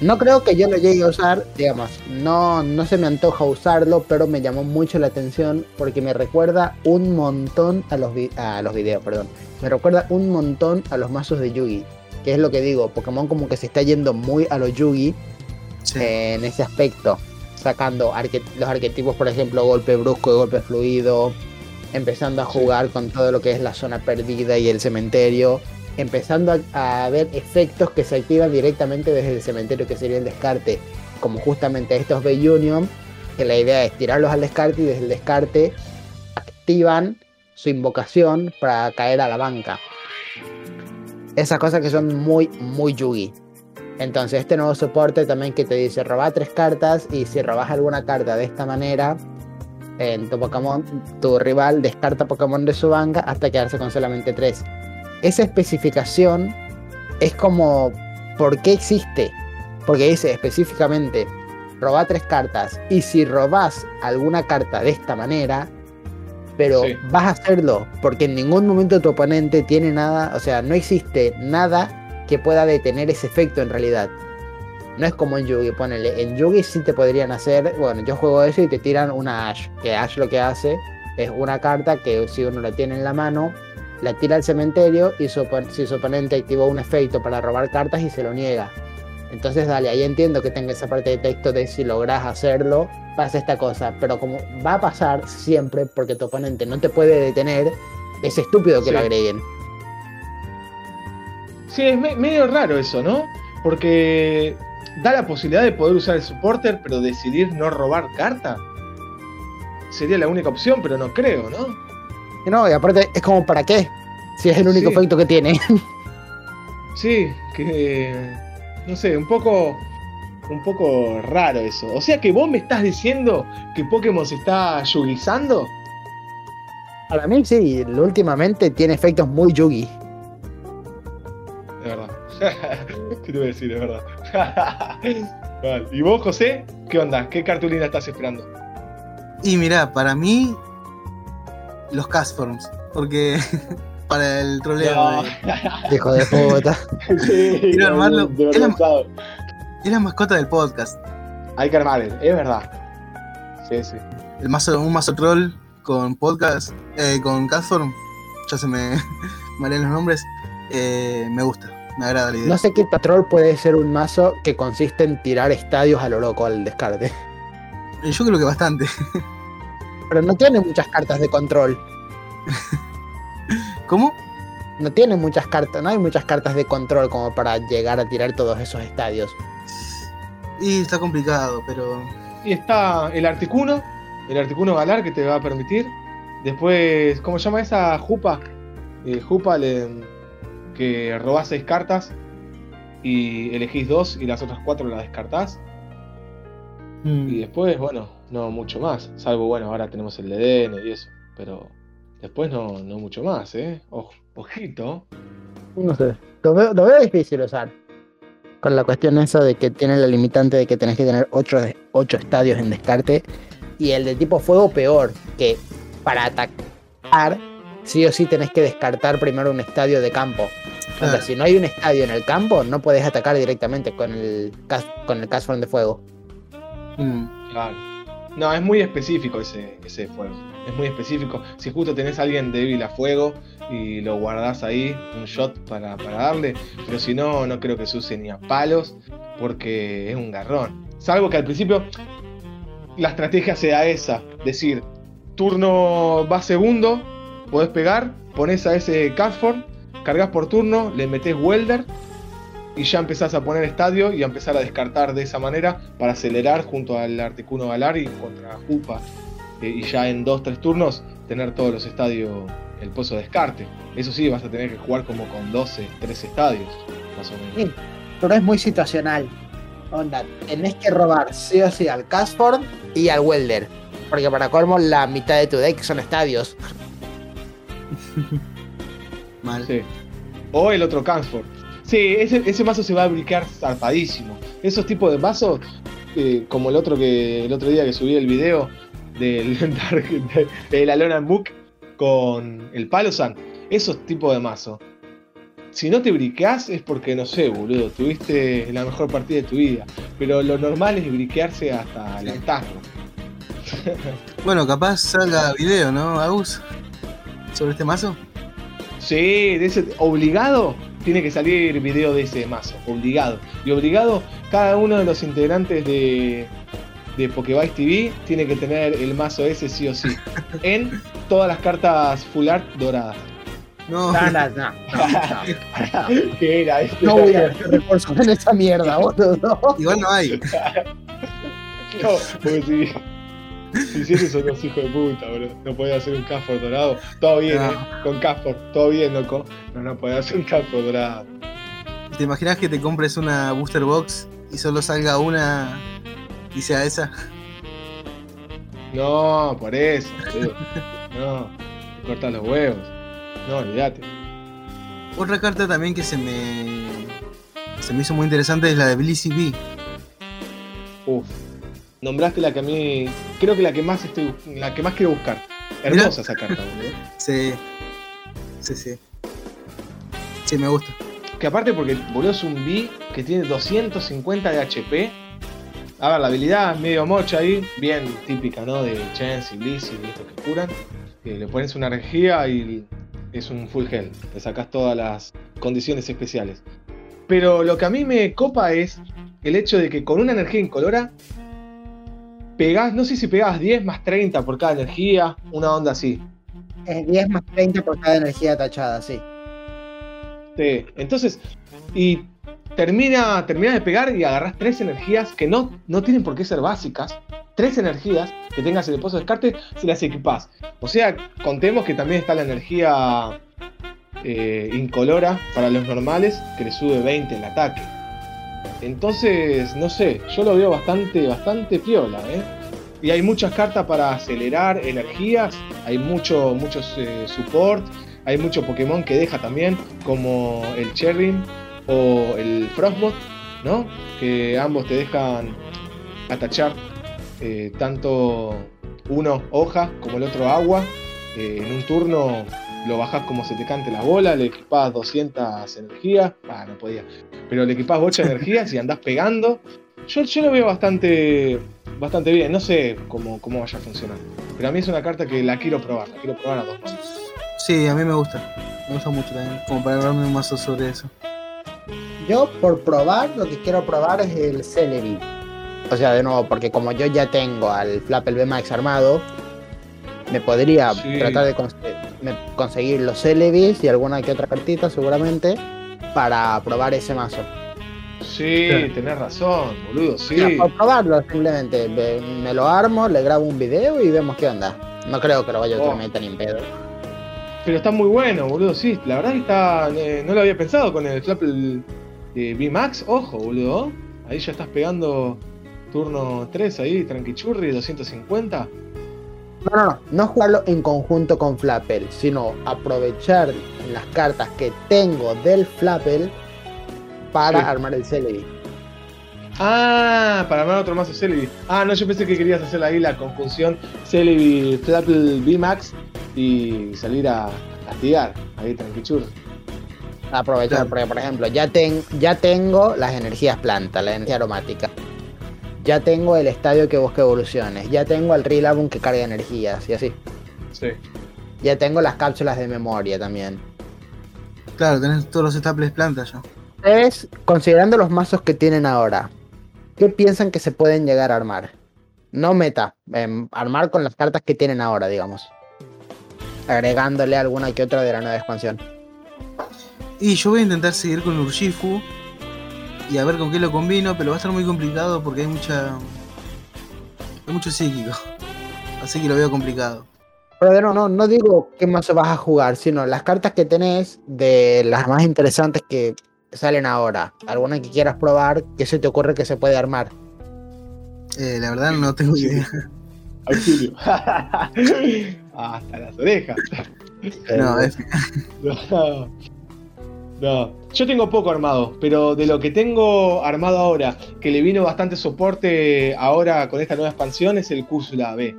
No creo que yo lo llegue a usar, digamos, no, no se me antoja usarlo, pero me llamó mucho la atención porque me recuerda un montón a los, vi- a los videos, perdón. Me recuerda un montón a los mazos de Yugi, que es lo que digo, Pokémon como que se está yendo muy a los Yugi Sí. eh, en ese aspecto, sacando arque- los arquetipos, por ejemplo, golpe brusco y golpe fluido, empezando a Sí. jugar con todo lo que es la zona perdida y el cementerio, empezando a, a ver efectos que se activan directamente desde el cementerio, que sería el descarte, como justamente estos B-Union, que la idea es tirarlos al descarte y desde el descarte activan su invocación para caer a la banca. Esas cosas que son muy, muy Yugi. Entonces, este nuevo soporte también que te dice robar tres cartas y si robas alguna carta de esta manera, en tu Pokémon, tu rival descarta Pokémon de su banca hasta quedarse con solamente tres. Esa especificación es como, ¿por qué existe? Porque dice específicamente, roba tres cartas y si robas alguna carta de esta manera, pero Sí. vas a hacerlo porque en ningún momento tu oponente tiene nada, o sea, no existe nada que pueda detener ese efecto en realidad. No es como en Yugi, ponele. En Yugi sí te podrían hacer. Bueno, yo juego eso y te tiran una Ash. Que Ash lo que hace es una carta que si uno la tiene en la mano, la tira al cementerio y su si su oponente activó un efecto para robar cartas y se lo niega. Entonces, dale, ahí entiendo que tenga esa parte de texto de si logras hacerlo, pasa esta cosa. Pero como va a pasar siempre porque tu oponente no te puede detener, es estúpido que Sí. lo agreguen. Sí, es me- medio raro eso, ¿no? Porque da la posibilidad de poder usar el supporter, pero decidir no robar carta. Sería la única opción, pero no creo, ¿no? Y No, y aparte es como para qué, si es el único Sí. efecto que tiene. Sí, que no sé, un poco un poco raro eso. O sea que vos me estás diciendo que Pokémon se está yugizando? Para mí sí, últimamente tiene efectos muy Yugi. De verdad. ¿Qué te voy a decir? De verdad. Vale. ¿Y vos, José? ¿Qué onda? ¿Qué cartulina estás esperando? Y mirá, para mí, los Castforms. Porque para el troleo. No. de- Hijo de puta. sí, Quiero armarlo. de Es la- verdad. es la mascota del podcast. Hay que armar, es verdad. Sí, sí. El mazo, un mazo troll con podcast, eh, con Castform. Ya se me marean los nombres. Eh, me gusta, me agrada la idea. No sé qué patrol puede ser un mazo que consiste en tirar estadios a lo loco al descarte. Eh, Yo creo que bastante. Pero no tiene muchas cartas de control. ¿Cómo? No tiene muchas cartas, no hay muchas cartas de control como para llegar a tirar todos esos estadios. Y está complicado, pero. y está el Articuno, el Articuno Galar que te va a permitir. Después, ¿cómo se llama esa? Jupa. Eh, Jupa le- que robás seis cartas y elegís dos y las otras cuatro las descartás. Mm. Y después, bueno, no mucho más. Salvo, bueno, ahora tenemos el DN y eso. Pero después no, no mucho más, ¿eh? Ojo, ojito. No sé. Lo veo, lo veo difícil usar. Con la cuestión esa de que tiene la limitante de que tenés que tener 8 ocho estadios en descarte. Y el de tipo fuego peor, que para atacar, sí o sí tenés que descartar primero un estadio de campo. O sea, Claro. si no hay un estadio en el campo, no podés atacar directamente con el, con el Cast de fuego. Mm. Claro. No, es muy específico ese, ese fuego. Es muy específico. Si justo tenés a alguien débil a fuego y lo guardás ahí, un shot para, para darle. Pero si no, no creo que se use ni a palos porque es un garrón. Salvo que al principio la estrategia sea esa. Decir, turno va segundo, podés pegar, pones a ese Catform, cargas por turno, le metés Welder y ya empezás a poner estadio y a empezar a descartar de esa manera para acelerar junto al Articuno Galar y contra Jupa. Eh, y ya en 2-3 turnos tener todos los estadios el pozo de descarte. Eso sí, vas a tener que jugar como con 12, 13 estadios, más o menos. Sí. Pero es muy situacional. Onda, tenés que robar sí o sí al Castform y al Welder. Porque para colmo la mitad de tu deck son estadios. Mal. Sí. O el otro Cansford. Sí, ese, ese mazo se va a briquear zarpadísimo. Esos tipos de mazos, eh, como el otro que el otro día que subí el video del Dark, de, de la Lona Book con el Palosan, esos tipos de mazos. Si no te briqueás es porque, no sé, boludo, tuviste la mejor partida de tu vida. Pero lo normal es briquearse hasta el hartazgo. Bueno, capaz salga video, ¿no, Agus? Sobre este mazo. Sí, de ese, obligado tiene que salir video de ese mazo, obligado. Y obligado, cada uno de los integrantes de, de Pokevice TV tiene que tener el mazo ese sí o sí. En todas las cartas full art doradas. No, No, no, no, no, ¿Qué era este? no voy a hacer en esa mierda, boludo. igual no hay. No, porque si. Si hicieses son unos hijos de puta, bro. No podía hacer un Cafor dorado. Todo bien, No. eh. Con Cafor, todo bien, loco. No, no podía hacer un Cafor dorado. ¿Te imaginas que te compres una booster box y solo salga una y sea esa? No, por eso, boludo. No, te cortas los huevos. No, olvídate. Otra carta también que se me se me hizo muy interesante es la de Blissey B. Uf. Nombraste la que a mí. Creo que la que más estoy. La que más quiero buscar. Hermosa esa carta, boludo. Sí. Sí, sí. Sí, me gusta. Que aparte porque boludo es un B que tiene 250 de HP. A ver, la habilidad es medio mocha ahí, bien típica, ¿no? De Chance y Bliss y estos que curan. Que le pones una energía y es un full health. Le sacas todas las condiciones especiales. Pero lo que a mí me copa es el hecho de que con una energía incolora pegás, no sé si pegás 10 más 30 por cada energía, una onda así. Es 10 más 30 por cada energía tachada, sí. Sí, entonces, y termina, termina de pegar y agarras tres energías que no, no tienen por qué ser básicas. Tres energías que tengas en el pozo de descarte, se las equipás. O sea, contemos que también está la energía eh, incolora para los normales, que le sube 20 el ataque. Entonces, no sé, yo lo veo bastante, bastante piola, ¿eh? Y hay muchas cartas para acelerar energías, hay mucho, muchos eh, support, hay mucho Pokémon que deja también, como el Cherrim o el Frostbot, ¿no? Que ambos te dejan atachar eh, tanto uno hoja como el otro agua. Eh, en un turno lo bajás como se te cante la bola, le equipás 200 energías, ah, no podía, pero le equipás 8 energías y andás pegando. Yo, yo lo veo bastante, bastante bien, no sé cómo, cómo vaya a funcionar, pero a mí es una carta que la quiero probar, la quiero probar a dos manos. Sí, a mí me gusta. Me gusta mucho también. Como para hablarme un mazo sobre eso. Yo, por probar, lo que quiero probar es el Celebi. O sea, de nuevo, porque como yo ya tengo al Flapple B-Max armado, me podría Sí. tratar de me- conseguir los Celebis y alguna que otra cartita, seguramente, para probar ese mazo. sí, Claro. tenés razón, boludo, sí. Por probarlo simplemente. Me lo armo, le grabo un video y vemos qué onda. No creo que lo vaya a Oh. ultimate ni en pedo. Pero está muy bueno, boludo, sí. La verdad que está. eh, no lo había pensado con el Flap el, eh, V-Max. Ojo, boludo. Ahí ya estás pegando turno 3 ahí, tranquichurri, 250. No, no, no. No jugarlo en conjunto con Flapple, sino aprovechar las cartas que tengo del Flapple para Sí. armar el Celebi. Ah, para armar otro mazo Celebi. Ah, no, yo pensé que querías hacer ahí la conjunción Celebi Flapple V-Max y salir a, a castigar. Ahí, tranquichurri. Aprovechar, porque por ejemplo, ya, ten- ya tengo las energías planta, la energía aromática. Ya tengo el estadio que busca evoluciones. Ya tengo el Rilabun que carga energías y así. Sí. Ya tengo las cápsulas de memoria también. Claro, tenés todos los staples plantas ya. Ustedes, considerando los mazos que tienen ahora, ¿qué piensan que se pueden llegar a armar? No meta, em, armar con las cartas que tienen ahora, digamos. Agregándole alguna que otra de la nueva expansión. Y yo voy a intentar seguir con Urshifu y a ver con qué lo combino, pero va a estar muy complicado porque hay mucha. hay mucho psíquico. Así que lo veo complicado. Pero no, no digo qué mazo vas a jugar, sino las cartas que tenés de las más interesantes que salen ahora. Alguna que quieras probar, ¿qué se te ocurre que se puede armar? Eh, la verdad no tengo Sí. idea. Auxilio. Hasta las orejas. No, es- No. Yo tengo poco armado, pero de lo que tengo armado ahora, que le vino bastante soporte ahora con esta nueva expansión, es el Cúrsula B.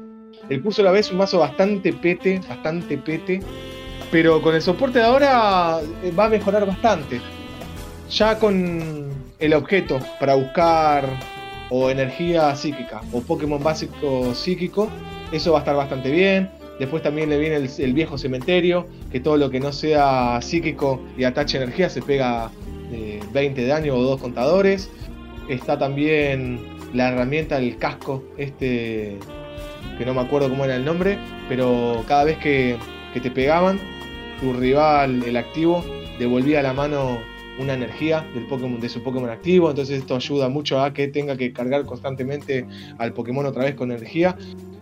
El Cúrsula B es un mazo bastante pete, bastante pete, pero con el soporte de ahora eh, va a mejorar bastante. Ya con el objeto para buscar o energía psíquica o Pokémon básico psíquico, eso va a estar bastante bien. Después también le viene el, viejo cementerio, que todo lo que no sea psíquico y atache energía se pega eh, 20 de daño o dos contadores. Está también la herramienta, el casco, este que no me acuerdo cómo era el nombre, pero cada vez que, que te pegaban, tu rival, el activo, devolvía a la mano una energía del Pokémon, de su Pokémon activo, entonces esto ayuda mucho a que tenga que cargar constantemente al Pokémon otra vez con energía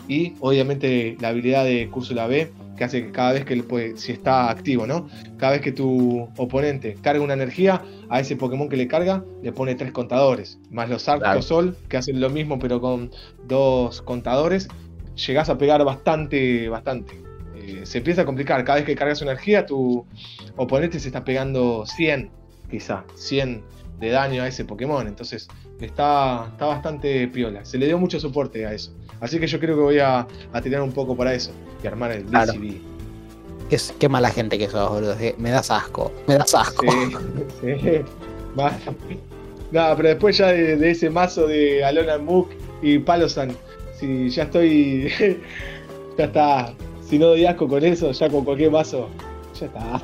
y obviamente la habilidad de Cúrsula B que hace que cada vez que, puede- si está activo, ¿no? Cada vez que tu oponente carga una energía, a ese Pokémon que le carga le pone tres contadores, más los Arctos Claro. Sol que hacen lo mismo pero con dos contadores, llegás a pegar bastante, bastante. Eh, se empieza a complicar, cada vez que cargas una energía tu oponente se está pegando 100, quizá, 100 de daño a ese Pokémon, entonces está, está bastante piola, se le dio mucho soporte a eso. Así que yo creo que voy a, a tirar un poco para eso y armar el Claro. Qué, qué mala gente que sos, boludo. que Me das asco. Me das asco. Sí, sí. Más- Nada, pero después ya de, de ese mazo de Alona Mook y Palosan, si ya estoy. ya está. Si no doy asco con eso, ya con cualquier mazo, ya está.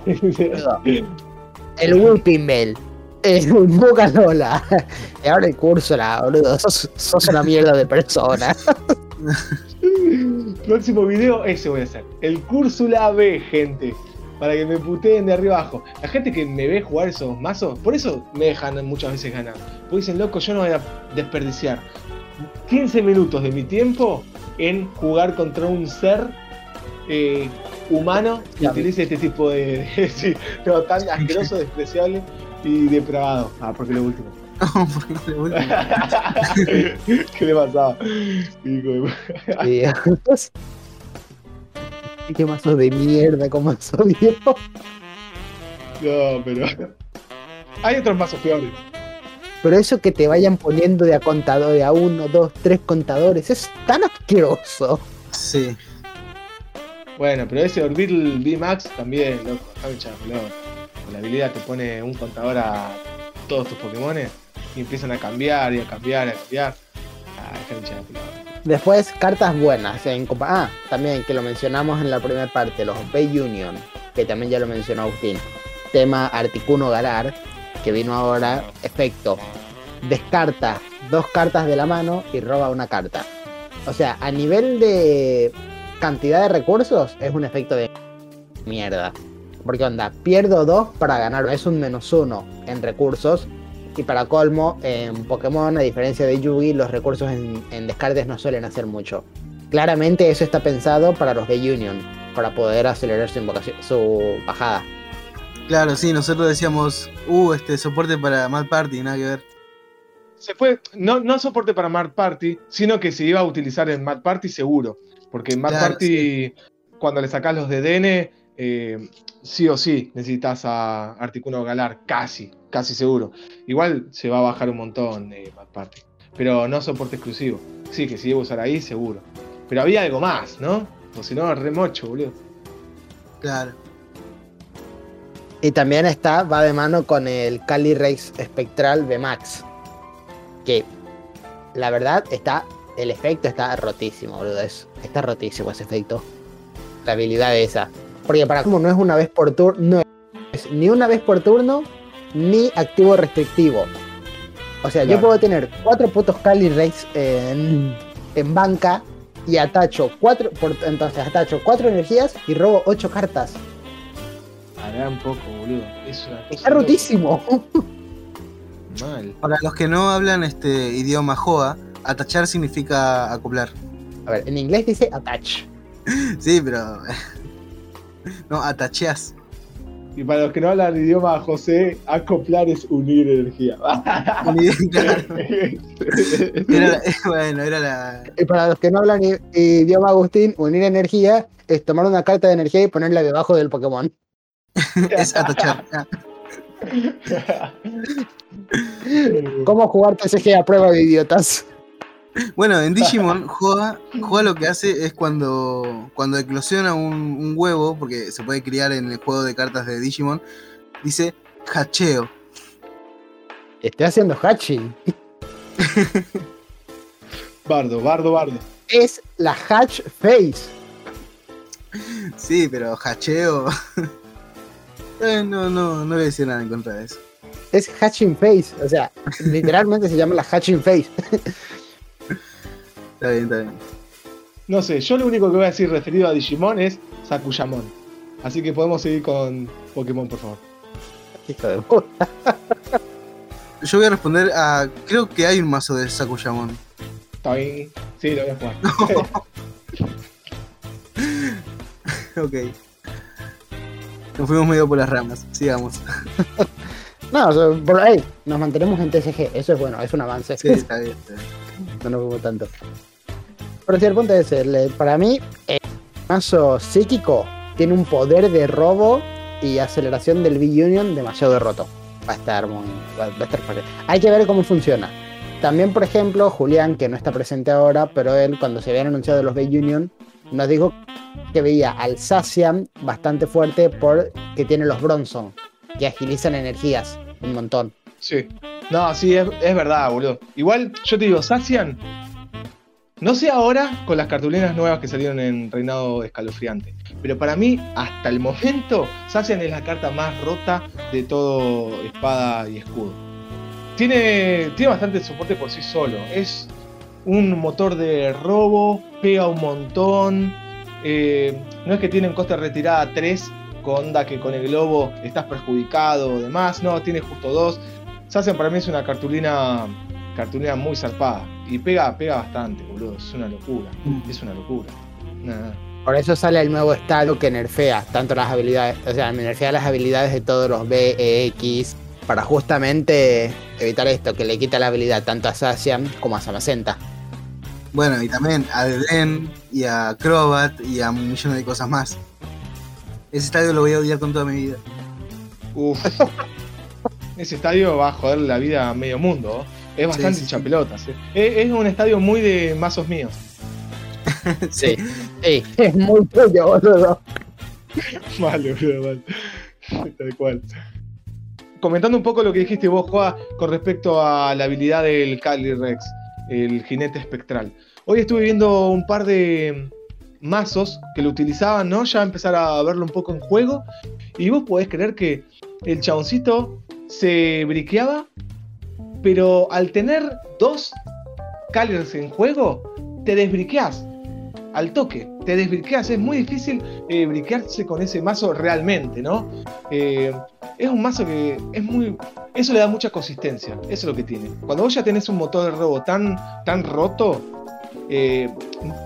El Whipping Bell. El Boca Lola. Y ahora el Cúrsula, boludo. Sos, sos una mierda de persona. Próximo video, ese voy a hacer. El Cúrsula B, gente. Para que me puteen de arriba abajo. La gente que me ve jugar esos mazos, por eso me dejan muchas veces ganar. Porque dicen, loco, yo no voy a desperdiciar 15 minutos de mi tiempo en jugar contra un ser eh, humano que utilice este tipo de. de- sí, no, tan asqueroso, despreciable y depravado. Ah, porque lo último. No, no voy. ¿Qué le pasaba? Hijo de- y qué mazo de mierda, como soy yo. No, pero. Hay otros mazos peores. Pero eso que te vayan poniendo de a contador, de a uno, dos, tres contadores, es tan asqueroso. Sí. Bueno, pero ese Orbital V-Max también, loco. Con la habilidad te pone un contador a todos tus Pokémones y empiezan a cambiar y a cambiar y a cambiar. Ah. Después, cartas buenas. Ah, también que lo mencionamos en la primera parte, los Bay Union, que también ya lo mencionó Agustín. Tema Articuno Galar, que vino ahora. Efecto: descarta dos cartas de la mano y roba una carta. O sea, a nivel de cantidad de recursos, es un efecto de mierda. Porque onda, pierdo dos para ganar. Es un menos uno en recursos. Y para colmo, en Pokémon, a diferencia de Yugi, los recursos en, en descartes no suelen hacer mucho. Claramente eso está pensado para los de Union, para poder acelerar su, invocación, su bajada. Claro, sí, nosotros decíamos, uh, este soporte para Mad Party, nada que ver. Se fue, no, no soporte para Mad Party, sino que se iba a utilizar en Mad Party seguro. Porque en Mad Claro, Party, cuando le sacás los de DN, eh, sí o sí necesitas a Articuno Galar, casi, casi seguro. Igual se va a bajar un montón de Mad Party. Pero no soporte exclusivo. Sí, que si a usar ahí, seguro. Pero había algo más, ¿no? O si no, re mocho, boludo. Claro. Y también está, va de mano con el Cali Rex Espectral Max Que la verdad está, el efecto está rotísimo, boludo. Es, está rotísimo ese efecto. La habilidad esa. Porque para como no es una vez por turno, no es ni una vez por turno, ni activo restrictivo. O sea, yo puedo tener cuatro putos Cali Rex en, en banca y atacho cuatro, por- entonces atacho cuatro energías y robo ocho cartas. Hará un poco, boludo. Es una cosa Está rotísimo. Mal. Para los que no hablan este idioma Joa, atachar significa acoplar. A ver, en inglés dice attach. Sí, pero. No, atacheas. Y para los que no hablan idioma José, acoplar es unir energía. Claro, era la- bueno, era la. Y para los que no hablan idioma Agustín, unir energía es tomar una carta de energía y ponerla debajo del Pokémon. Es atachar. ¿Cómo jugar TCG a prueba de idiotas? Bueno, en Digimon, Joa, Joa lo que hace es cuando, cuando eclosiona un, un huevo, porque se puede criar en el juego de cartas de Digimon, dice hacheo. Estoy haciendo hatching. bardo, bardo, bardo. Es la hatch face. Sí, pero hacheo. Eh, no, no, no voy a decir nada en contra de eso. Es hatching face. O sea, literalmente se llama la hatching face. Está bien, está bien. No sé, yo lo único que voy a decir referido a Digimon es Sakuyamon. Así que podemos seguir con Pokémon, por favor. Hijo de puta. Yo voy a responder a. Creo que hay un mazo de Sakuyamon. Está bien. Sí, lo voy a jugar. Ok. Nos fuimos medio por las ramas. Sigamos. No, o sea, por ahí nos mantenemos en TCG. Eso es bueno, es un avance. Sí, está bien. Está bien. no nos fuimos tanto. Pero sí, el punto es, para mí, el mazo psíquico tiene un poder de robo y aceleración del B-Union demasiado roto. Va a estar muy. Va, a estar fuerte. Hay que ver cómo funciona. También, por ejemplo, Julián, que no está presente ahora, pero él, cuando se habían anunciado los B-Union, nos dijo que veía al Sacian bastante fuerte porque tiene los Bronson, que agilizan energías un montón. Sí. No, sí, es, es verdad, boludo. Igual, yo te digo, Sacian. No sé ahora con las cartulinas nuevas que salieron en Reinado Escalofriante. Pero para mí, hasta el momento, Sacian es la carta más rota de todo espada y escudo. Tiene, tiene bastante soporte por sí solo. Es un motor de robo, pega un montón. eh, no es que tiene un coste de retirada 3, con onda que con el globo estás perjudicado o demás. No, tiene justo 2. Sacian para mí es una cartulina, cartulina muy zarpada. Y pega, pega bastante, boludo. Es una locura. Es una locura. Nada. Por eso sale el nuevo estado que nerfea tanto las habilidades, o sea, nerfea las habilidades de todos los B, E, X, para justamente evitar esto, que le quita la habilidad tanto a Sacian como a Samacenta. Bueno, y también a Deden y a Acrobat y a un millón de cosas más. Ese estadio lo voy a odiar con toda mi vida. Uf. Ese estadio va a joder la vida a medio mundo. ¿eh? Es bastante Sí, sí. ¿eh? Es, es un estadio muy de mazos míos. Sí, sí, es muy tuyo, boludo. Vale, boludo, vale. Tal cual. Comentando un poco lo que dijiste vos, Joa, con respecto a la habilidad del Cali Rex, el jinete espectral. Hoy estuve viendo un par de mazos que lo utilizaban, ¿no? Ya empezar a verlo un poco en juego. Y vos podés creer que el chaboncito se briqueaba, pero al tener dos Calers en juego, te desbriqueas al toque, te desbriqueas. Es muy difícil eh, briquearse con ese mazo realmente, ¿no? Eh, es un mazo que es muy. Eso le da mucha consistencia. Eso es lo que tiene. Cuando vos ya tenés un motor de robo tan, tan roto, eh,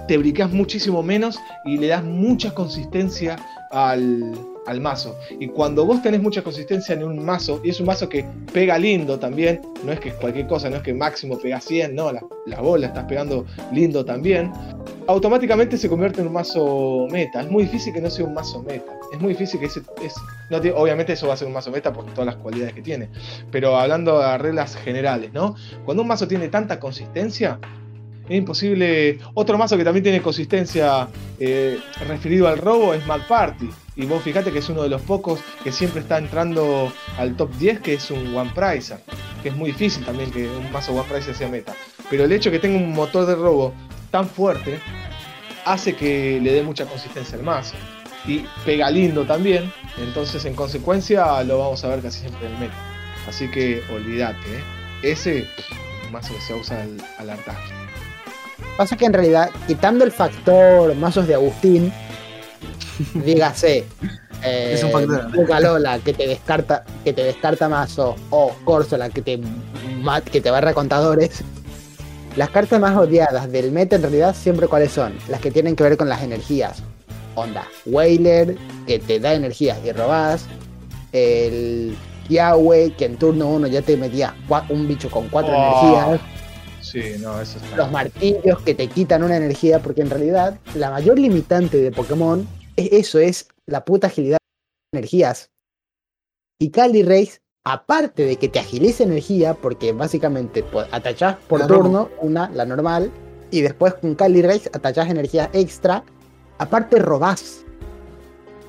te briqueas muchísimo menos y le das mucha consistencia al, al mazo. Y cuando vos tenés mucha consistencia en un mazo, y es un mazo que pega lindo también, no es que es cualquier cosa, no es que máximo pega 100, no, la, la bola estás pegando lindo también, automáticamente se convierte en un mazo meta. Es muy difícil que no sea un mazo meta. Es muy difícil que ese. Es, no, obviamente eso va a ser un mazo meta por todas las cualidades que tiene. Pero hablando de reglas generales, ¿no? Cuando un mazo tiene tanta consistencia, es imposible. Otro mazo que también tiene consistencia eh, referido al robo es Mad Party. Y vos fíjate que es uno de los pocos que siempre está entrando al top 10, que es un One Pricer. Que es muy difícil también que un mazo One Pricer sea meta. Pero el hecho de que tenga un motor de robo tan fuerte hace que le dé mucha consistencia al mazo. Y pega lindo también. Entonces, en consecuencia, lo vamos a ver casi siempre en el meta. Así que olvídate, ¿eh? ese mazo que se usa al, al. Pasa que en realidad, quitando el factor mazos de Agustín, dígase, eh, Es un factor. Bucalola, que te descarta, que te descarta mazo, o Corsola que te que te barra contadores. Las cartas más odiadas del meta en realidad siempre cuáles son, las que tienen que ver con las energías. Onda, Wailer, que te da energías y robás. El Yahweh, que en turno 1 ya te metías cua- un bicho con cuatro Oh. energías Sí, no, eso está. los martillos que te quitan una energía, porque en realidad la mayor limitante de Pokémon es eso, es la puta agilidad de energías. Y Cali Race, aparte de que te agiliza energía, porque básicamente pues, atachás por La turno una, la normal, y después con Cali Race atachás energía extra, aparte robás.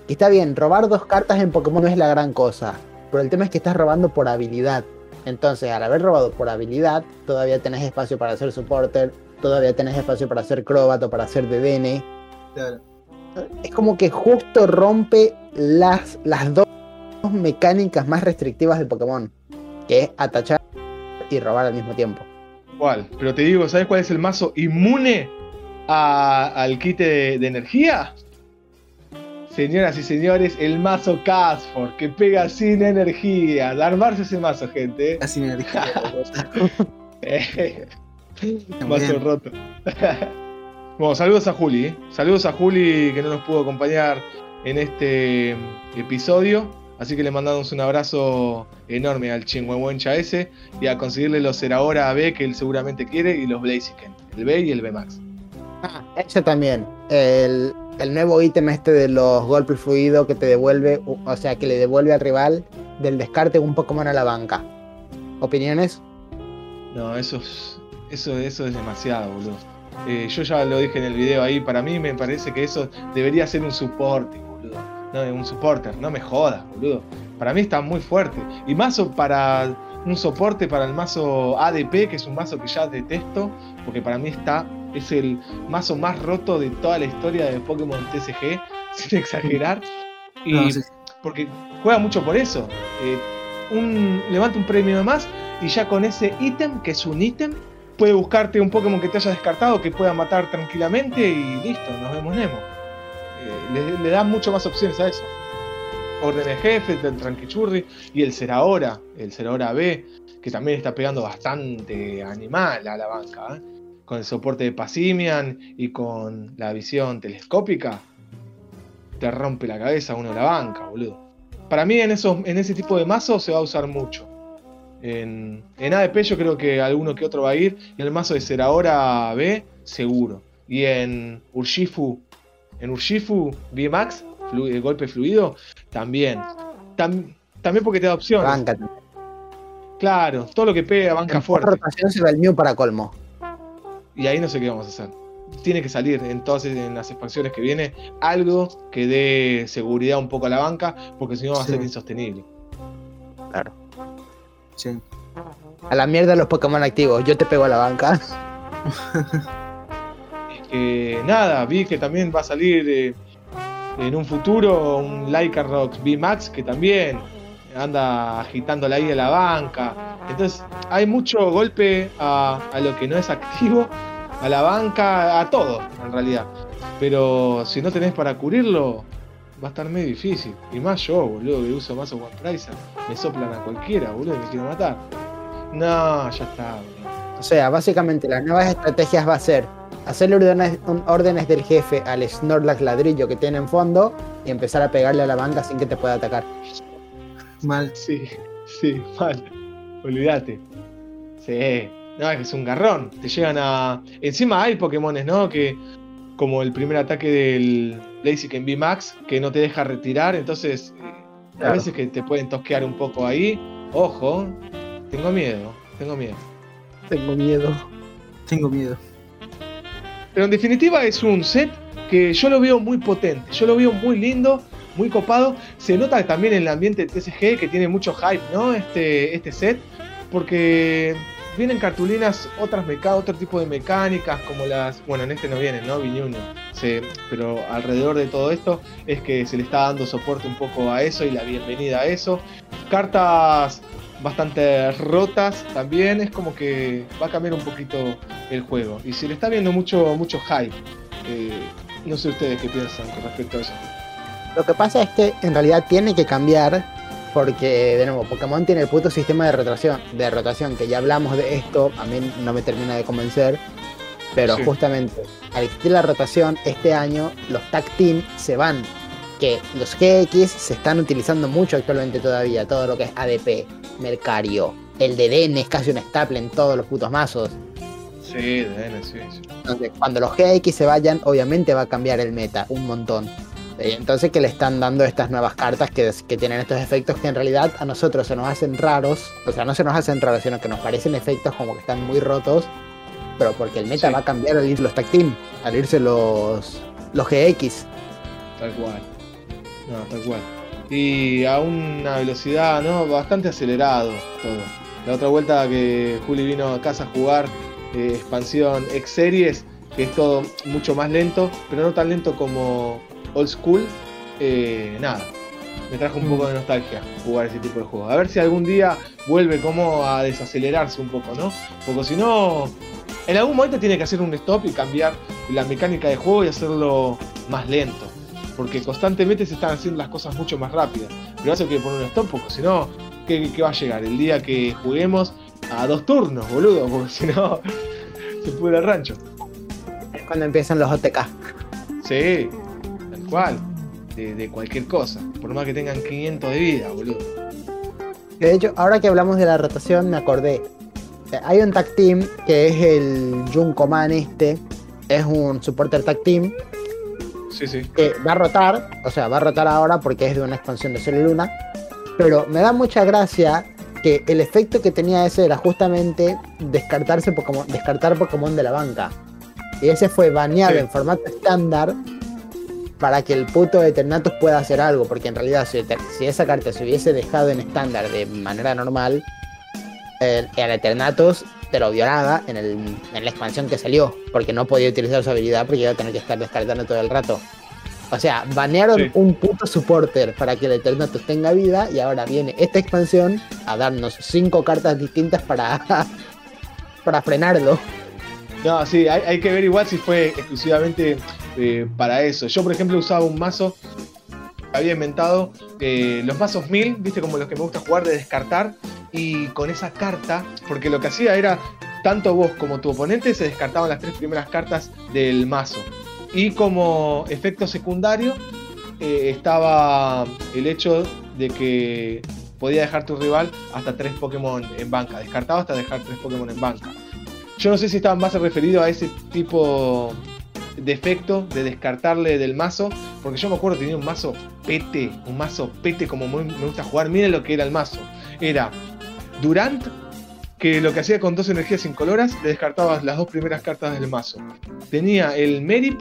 Y está bien, robar dos cartas en Pokémon no es la gran cosa, pero el tema es que estás robando por habilidad. Entonces, al haber robado por habilidad, todavía tenés espacio para hacer supporter, todavía tenés espacio para hacer Crobat o para hacer DDN. Claro. Es como que justo rompe las, las dos mecánicas más restrictivas de Pokémon, que es atachar y robar al mismo tiempo. ¿Cuál? Pero te digo, ¿sabes cuál es el mazo inmune a- al de, de energía? Señoras y señores, el mazo Casfor, que pega sin energía. De armarse ese mazo, gente. Así energía. ¿eh? Muy mazo bien. roto. bueno, saludos a Juli. ¿eh? Saludos a Juli que no nos pudo acompañar en este episodio. Así que le mandamos un abrazo enorme al Chingüengüencha ese y a conseguirle los Serahora B que él seguramente quiere y los Blaziken, el B y el B Max. Ah, ese también. El, el nuevo ítem este de los golpes fluidos que te devuelve, o sea, que le devuelve al rival del descarte un Pokémon a la banca. ¿Opiniones? No, eso es, eso, eso es demasiado, boludo. Eh, yo ya lo dije en el video ahí, para mí me parece que eso debería ser un soporte, boludo. Un supporter, no me jodas, boludo. Para mí está muy fuerte. Y mazo para un soporte para el mazo ADP, que es un mazo que ya detesto, porque para mí está, es el mazo más roto de toda la historia de Pokémon TCG, sin exagerar. Y No, sí, sí. porque juega mucho por eso. Eh, un, levanta un premio de más y ya con ese ítem, que es un ítem, puede buscarte un Pokémon que te haya descartado, que pueda matar tranquilamente y listo, nos vemos Nemo. Eh, le, le da mucho más opciones a eso. Orden de jefe, del Tranquichurri y el Serahora, el Serahora B, que también está pegando bastante animal a la banca. ¿eh? Con el soporte de Passimian y con la visión telescópica, te rompe la cabeza uno de la banca, boludo. Para mí en, esos, en ese tipo de mazos se va a usar mucho. En, en ADP yo creo que alguno que otro va a ir. Y en el mazo de Serahora B, seguro. Y en Urshifu, en Urshifu flu- eh, golpe fluido, también. Tam- también porque te da opciones. Banca. Claro, todo lo que pega, banca En fuerte. rotación se va el Mew para colmo. Y ahí no sé qué vamos a hacer. Tiene que salir entonces en las expansiones que viene algo que dé seguridad un poco a la banca, porque si no va a Sí. ser insostenible. Sí. A la mierda los Pokémon activos, yo te pego a la banca. Es que nada, vi que también va a salir eh, en un futuro un Lycanroc VMAX que también anda agitando la ahí de la banca. Entonces hay mucho golpe a, lo que no es activo, a la banca, a todo en realidad. Pero si no tenés para cubrirlo, va a estar medio difícil. Y más yo, boludo, que uso mazo One Pricer. Me soplan a cualquiera, boludo, y me quiero matar. No, ya está, boludo. O sea, básicamente las nuevas estrategias va a ser hacerle órdenes, órdenes del jefe al Snorlax ladrillo que tiene en fondo y empezar a pegarle a la banca sin que te pueda atacar. Mal. Sí, sí, mal. Olvídate. Sí. No, es que es un garrón. Te llegan a. Encima hay Pokémones, ¿no? Que. Como el primer ataque del Blaziken V Max, que no te deja retirar. Entonces. A veces que te pueden tosquear un poco ahí. Ojo. Tengo miedo. Tengo miedo. Tengo miedo. Tengo miedo. Pero en definitiva es un set que yo lo veo muy potente, yo lo veo muy lindo, muy copado. Se nota también en el ambiente de TCG que tiene mucho hype, ¿no? Este, este set, porque vienen cartulinas, otras meca otro tipo de mecánicas, como las. Bueno, en este no vienen, ¿no? Viñuno. Se- pero alrededor de todo esto es que se le está dando soporte un poco a eso y la bienvenida a eso. Cartas bastante rotas también, es como que va a cambiar un poquito el juego. Y se le está viendo mucho, mucho hype. Eh, no sé ustedes qué piensan con respecto a eso. Lo que pasa es que en realidad tiene que cambiar porque, de nuevo, Pokémon tiene el puto sistema de rotación, de rotación, que ya hablamos de esto, a mí no me termina de convencer, pero Sí. justamente al existir la rotación, este año los Tag Team se van, que los GX se están utilizando mucho actualmente todavía, todo lo que es ADP, Mercario, el de DN es casi un staple en todos los putos mazos. Sí, DN, sí, sí. Entonces, cuando los GX se vayan, obviamente va a cambiar el meta un montón. Eh, Entonces que le están dando estas nuevas cartas que, que tienen estos efectos que en realidad a nosotros se nos hacen raros. O sea, no se nos hacen raros, sino que nos parecen efectos como que están muy rotos. Pero porque el meta Sí. va a cambiar al ir los tag team, al irse los, los GX. Tal cual. No, tal cual. Y a una velocidad, ¿no? Bastante acelerado todo. La otra vuelta que Juli vino a casa a jugar, eh, expansión X Series, que es todo mucho más lento, pero no tan lento como Old School. eh, nada. Me trajo un poco de nostalgia jugar ese tipo de juegos. A ver si algún día vuelve como a desacelerarse un poco, ¿no? Porque si no, en algún momento tiene que hacer un stop y cambiar la mecánica de juego y hacerlo más lento. Porque constantemente se están haciendo las cosas mucho más rápidas. Pero eso hay que poner un stop, porque si no, ¿qué, qué va a llegar? El día que juguemos a dos turnos, boludo, porque si no, se pudre el rancho. Es cuando empiezan los OTK. Sí, cual. De, de cualquier cosa. Por más que tengan 500 de vida, boludo. De hecho, ahora que hablamos de la rotación, me acordé. Eh, Hay un tag team que es el Junko Man este. Es un supporter tag team Sí, sí. que va a rotar, o sea, va a rotar ahora porque es de una expansión de Sol y Luna, pero me da mucha gracia que el efecto que tenía ese era justamente descartarse Pokémon, descartar Pokémon de la banca. Y ese fue baneado Sí. en formato estándar para que el puto Eternatus pueda hacer algo, porque en realidad si, esa carta se hubiese dejado en estándar de manera normal, el, el Eternatus te lo violaba en, el, en la expansión que salió, porque no podía utilizar su habilidad porque iba a tener que estar descartando todo el rato. O sea, banearon Sí. un puto supporter para que el Eternatus tenga vida y ahora viene esta expansión a darnos cinco cartas distintas para, para frenarlo. No, sí, hay, hay que ver igual si fue exclusivamente eh, para eso. Yo, por ejemplo, usaba un mazo, había inventado eh, los mazos 1000, viste, como los que me gusta jugar de descartar, y con esa carta, porque lo que hacía era, tanto vos como tu oponente se descartaban las tres primeras cartas del mazo. Y como efecto secundario eh, estaba el hecho de que podía dejar tu rival hasta tres Pokémon en banca. Descartaba hasta dejar tres Pokémon en banca. Yo no sé si estaba más referido a ese tipo de efecto de descartarle del mazo, porque yo me acuerdo que tenía un mazo pete, un mazo pete como muy- me gusta jugar. Miren lo que era el mazo. Era Durant, que lo que hacía con dos energías incoloras, le descartabas las dos primeras cartas del mazo. Tenía el Merip,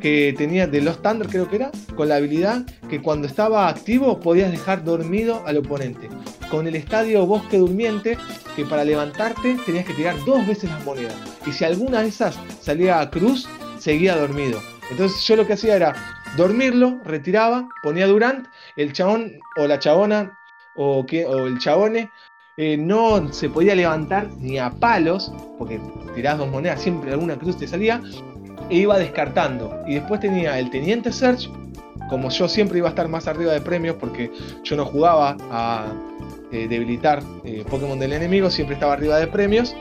que tenía de Lost Thunder, creo que era, con la habilidad que cuando estaba activo podías dejar dormido al oponente. Con el estadio Bosque Durmiente, que para levantarte tenías que tirar dos veces las monedas. Y si alguna de esas salía a cruz, seguía dormido. Entonces yo lo que hacía era dormirlo, retiraba, ponía Durant, el chabón o la chabona o, que, o el chabone eh, no se podía levantar ni a palos, porque tirás dos monedas, siempre alguna cruz te salía, e iba descartando. Y después tenía el Teniente Search, como yo siempre iba a estar más arriba de premios porque yo no jugaba a eh, debilitar eh, Pokémon del enemigo, siempre estaba arriba de premios,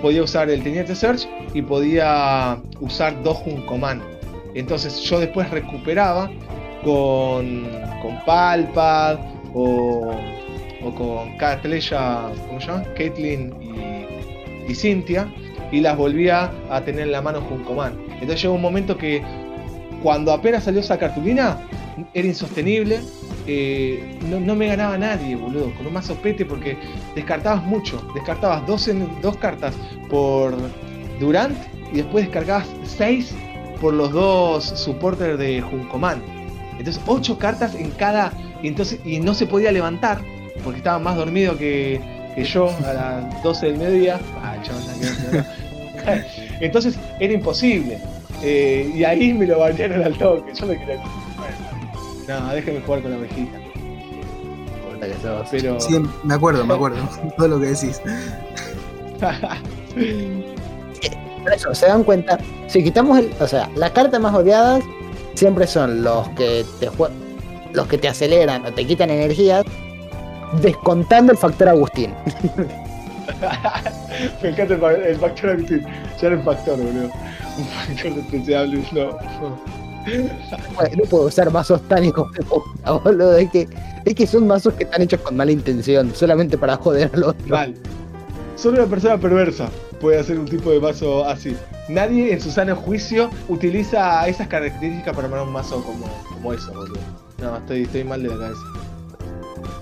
podía usar el Teniente Search y podía usar dos Juncoman. Entonces yo después recuperaba con, con Palpad o, o con Catleya, ¿cómo se llama? Caitlyn y, y Cynthia y las volvía a tener en la mano Juncoman. Entonces llegó un momento que cuando apenas salió esa cartulina era insostenible. No, me ganaba nadie, boludo, con un mazo pete porque descartabas mucho. Descartabas dos, en- dos cartas por Durant y después descargabas seis por los dos supporters de Juncoman. Entonces, ocho cartas en cada. Y, entonces, y no se podía levantar porque estaba más dormido que, yo a las 12 del mediodía. Ah, Entonces era imposible. Eh, y ahí me lo bañaron al toque. Yo me quería. No, déjeme jugar con la ovejita. Puta que sos. Pero. Sí, me acuerdo, me acuerdo. Todo lo que decís. Por eso, se dan cuenta, si quitamos el, o sea, las cartas más odiadas siempre son los que te jue- los que te aceleran o te quitan energías, descontando el factor Agustín. me encanta el factor Agustín. Ya era un factor, boludo. Un factor despreciable. No. Bueno, No puedo usar mazos tan hijos de puta, boludo. Es que, es que son mazos que están hechos con mala intención, solamente para joder al otro. Mal. Solo una persona perversa puede hacer un tipo de mazo así. Nadie en su sano juicio utiliza esas características para armar un mazo como, como eso, boludo. No, estoy, estoy mal de la cabeza.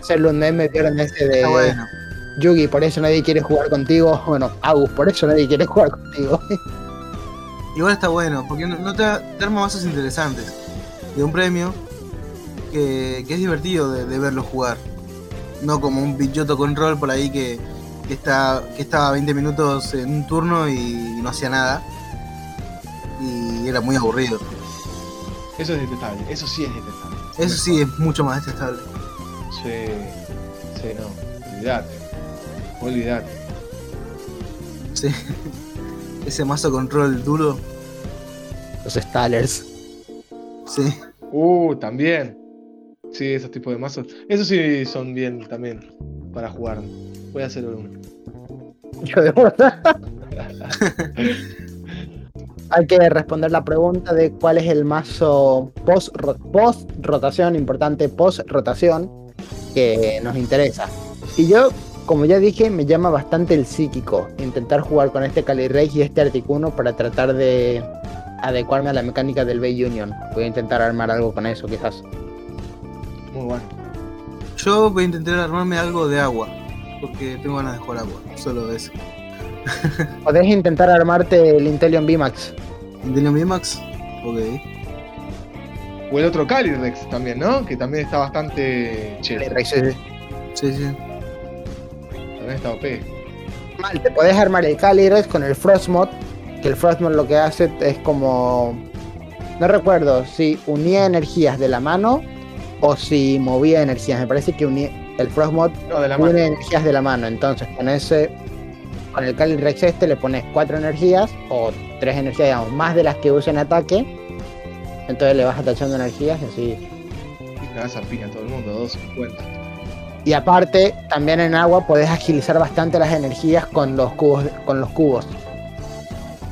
Hacerle un meme vieron ese de bueno. Yugi, por eso nadie quiere jugar contigo. Bueno, Agus, por eso nadie quiere jugar contigo. Igual está bueno, porque no, no te, te arma interesantes. De un premio que, que es divertido de, de verlo jugar. No como un bichoto con rol por ahí que, que está, que estaba 20 minutos en un turno y no hacía nada. Y era muy aburrido. Eso es detestable, eso sí es detestable. Eso sí es mucho más detestable. Sí, sí, no. Olvídate. Olvídate. Sí. Ese mazo con rol duro. Los Stallers. Sí. Uh, también. Sí, esos tipos de mazos. Esos sí son bien también para jugar. Voy a hacer uno. Yo de verdad. Hay que responder la pregunta de cuál es el mazo post, post rotación, importante post rotación, que nos interesa. Y yo, como ya dije, me llama bastante el psíquico. Intentar jugar con este Calyrex y este Articuno para tratar de adecuarme a la mecánica del Bay Union. Voy a intentar armar algo con eso, quizás. Muy bueno. Yo voy a intentar armarme algo de agua. Porque tengo ganas de jugar agua. Solo eso. Podés intentar armarte el Intelion VMAX. Intelion VMAX. Ok. O el otro Calyrex también, ¿no? Que también está bastante chévere. Sí, sí. Está OP. Mal, te podés armar el Calyrex con el Frostmoth, que el Frostmoth lo que hace es como... No recuerdo si unía energías de la mano o si movía energías. Me parece que unía... el Frostmoth No, la mano. une energías de la mano. Entonces con ese... Con el Calyrex este le pones cuatro energías o tres energías, digamos, más de las que usa en ataque. Entonces le vas atachando energías y así. Y a piña a todo el mundo, 250. Y aparte, también en agua podés agilizar bastante las energías con los cubos. Con los cubos.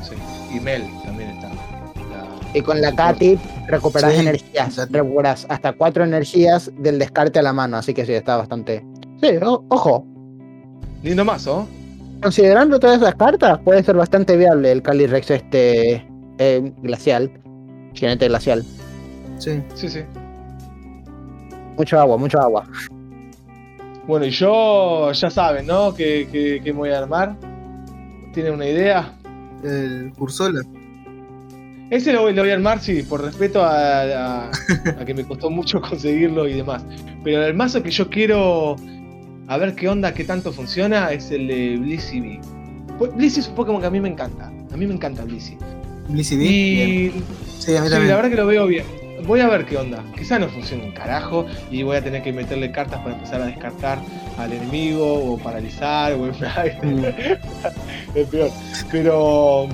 Sí. Y Mel también está. La- Y con la Katy recuperas Sí, energías, recuperas hasta cuatro energías del descarte a la mano, así que sí, está bastante. Sí, o- ojo, Lindo mazo. considerando todas esas cartas, puede ser bastante viable el Calyrex este eh, glacial, jinete glacial. Sí. Sí, sí. Mucho agua, mucho agua. Bueno, y yo ya saben, ¿no? ¿Qué, qué, qué me voy a armar? ¿Tienen una idea? El Cursola. Ese lo, voy- lo voy a armar, sí, por respeto a, a- a que me costó mucho conseguirlo y demás. Pero el mazo que yo quiero a ver qué onda, qué tanto funciona, es el de Blissey. Pues, Blissey es un Pokémon que a mí me encanta. A mí me encanta Blissey. Blissey. Y Sí, a mí sí, también. la verdad que lo veo bien. Voy a ver qué onda. Quizá no funcione un carajo y voy a tener que meterle cartas para empezar a descartar al enemigo o paralizar o Mm. es peor. Pero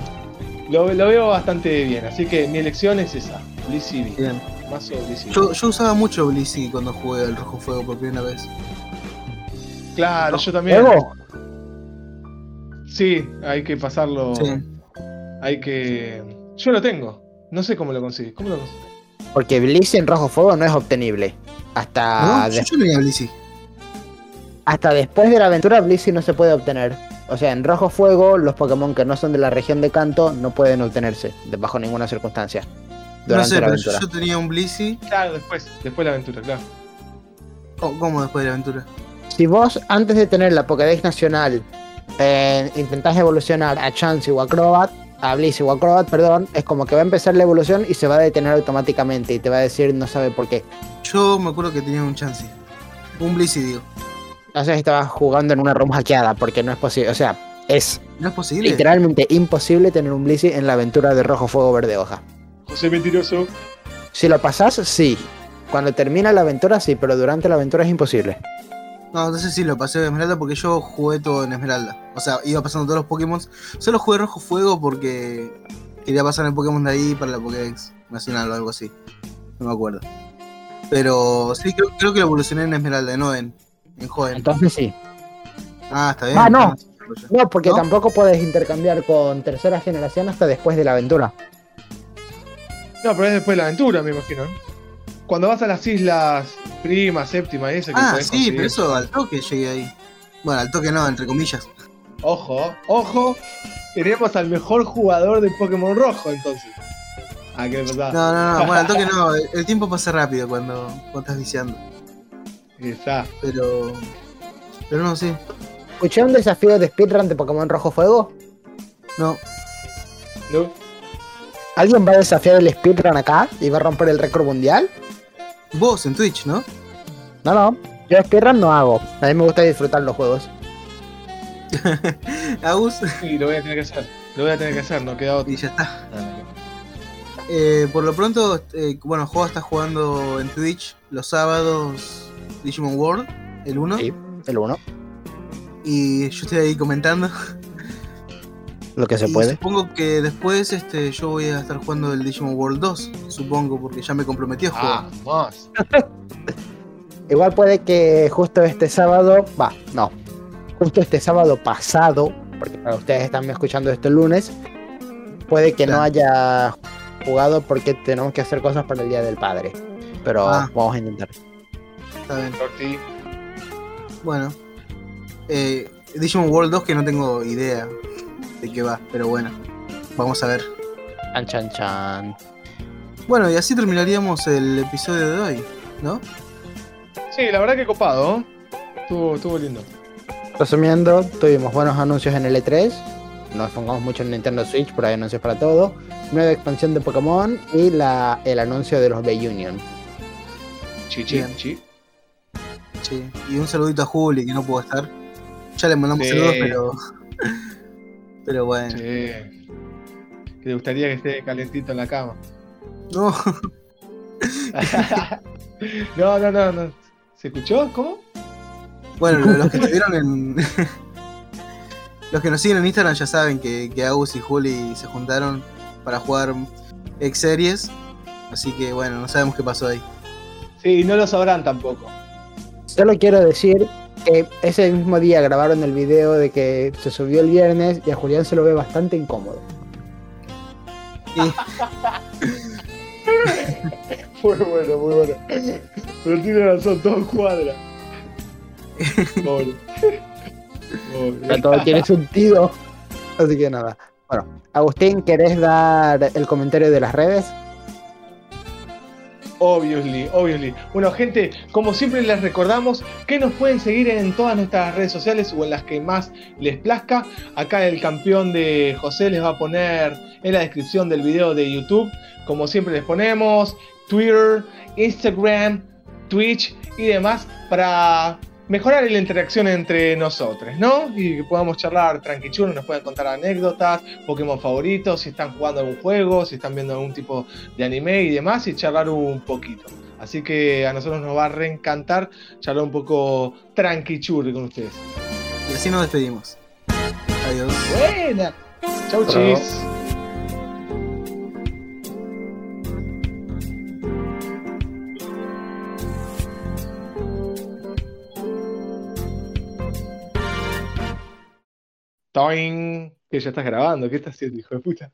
lo, lo veo bastante bien. Así que mi elección es esa. Blissey B. Bien. Mazo Blissey. Yo, yo usaba mucho Blissey cuando jugué al Rojo Fuego por primera vez. Claro, yo también. ¿Juego? Sí, hay que pasarlo. Sí. Hay que. Yo lo tengo. No sé cómo lo conseguís. ¿Cómo lo conseguís? Porque Blissey en rojo fuego no es obtenible. Hasta, ¿No? de- Yo, yo tenía Blissey. hasta después de la aventura Blissey no se puede obtener. O sea, en rojo fuego los Pokémon que no son de la región de Kanto no pueden obtenerse de- bajo ninguna circunstancia. No Durante sé, la pero yo, aventura. yo tenía un Blissey. Claro, después. Después de la aventura, claro. ¿Cómo, cómo después de la aventura? Si vos antes de tener la Pokédex nacional eh, intentás evolucionar a Chansey o a Crobat, a Blissey o a Crobat, perdón, es como que va a empezar la evolución y se va a detener automáticamente y te va a decir no sabe por qué. Yo me acuerdo que tenía un Chansey. Un Blissey, digo. No sé si estabas jugando en una ROM hackeada porque no es posible. O sea, es ¿No es posible? literalmente imposible tener un Blissey en la aventura de Rojo Fuego Verde Hoja. José Mentiroso. Si lo pasás, sí. Cuando termina la aventura, sí, pero durante la aventura es imposible. No, entonces sí lo pasé de Esmeralda porque yo jugué todo en Esmeralda. O sea, iba pasando todos los Pokémon. Solo jugué Rojo Fuego porque quería pasar el Pokémon de ahí para la Pokédex Nacional o algo así. No me acuerdo. Pero sí, creo, creo que lo evolucioné en Esmeralda, no en, en Joven. Entonces sí. Ah, está bien. Ah, no. No, porque ¿No? tampoco puedes intercambiar con tercera generación hasta después de la aventura. No, pero es después de la aventura, me imagino. Cuando vas a las islas prima, séptima y eso que Ah, sí, conseguir. pero eso al toque llegué ahí. Bueno, al toque no, entre comillas. Ojo, ojo. Tenemos al mejor jugador de Pokémon Rojo, entonces. Ah, ¿qué pasaba? No, no, no. Bueno, al toque no. El, el tiempo pasa rápido cuando, cuando estás viciando. Está. Pero. Pero no, sí. ¿Escuché un desafío de speedrun de Pokémon Rojo Fuego? No. ¿No? ¿Alguien va a desafiar el speedrun acá y va a romper el récord mundial? Vos en Twitch, ¿no? No, no. Yo speedrun no hago. A mí me gusta disfrutar los juegos. Agus. Sí, lo voy a tener que hacer. Lo voy a tener que hacer, no queda otro. Y ya está. No. Eh, por lo pronto, eh, bueno, Juego está jugando en Twitch los sábados Digimon World, el 1. Sí, el 1. Y yo estoy ahí comentando. Lo que se Y puede. Supongo que después este, yo voy a estar jugando el Digimon World 2. Supongo, porque ya me comprometí a jugar. Ah, vamos. Igual puede que justo este sábado, va, no, justo este sábado pasado, porque para ustedes están escuchando esto el lunes, puede que no haya jugado porque tenemos que hacer cosas para el Día del Padre. Pero Ah. vamos a intentar. Está bien. Por ti. Bueno. Eh, Digimon World 2 que no tengo idea de qué va, pero bueno. Vamos a ver. Chan, chan, chan. Bueno, y así terminaríamos el episodio de hoy, ¿no? Sí, la verdad que copado. ¿eh? Estuvo, estuvo lindo. Resumiendo, tuvimos buenos anuncios en el E3. Nos enfocamos mucho en Nintendo Switch, pero hay anuncios para todo. Nueva expansión de Pokémon y la, el anuncio de los B-Union. Chichi, Bien. chi. Sí. Y un saludito a Juli que no pudo estar. Ya le mandamos Sí. saludos, pero. Pero bueno. Sí. Que le gustaría que esté calentito en la cama. No, no, no, no, no. ¿Se escuchó? ¿Cómo? bueno, los que estuvieron en. los que nos siguen en Instagram ya saben que, que Agus y Juli se juntaron para jugar X series. Así que bueno, no sabemos qué pasó ahí. Sí, no lo sabrán tampoco. Solo quiero decir que ese mismo día grabaron el video de que se subió el viernes y a Julián se lo ve bastante incómodo. Muy bueno, muy bueno. Pero tiene razón, todo cuadra. Pobre. Pobre. todo tiene sentido. Así que nada. Bueno, Agustín, ¿querés dar el comentario de las redes? Obviously, obviously. Bueno, gente, como siempre les recordamos que nos pueden seguir en todas nuestras redes sociales o en las que más les plazca. Acá el campeón de José les va a poner en la descripción del video de YouTube. Como siempre les ponemos Twitter, Instagram, Twitch y demás para mejorar la interacción entre nosotros, ¿no? Y que podamos charlar tranquichulo, nos pueden contar anécdotas, Pokémon favoritos, si están jugando algún juego, si están viendo algún tipo de anime y demás, y charlar un poquito. Así que a nosotros nos va a reencantar charlar un poco tranquichurri con ustedes. Y así nos despedimos. Adiós. Buena. Chau, chis. Toing, que ya estás grabando, ¿qué estás haciendo, hijo de puta?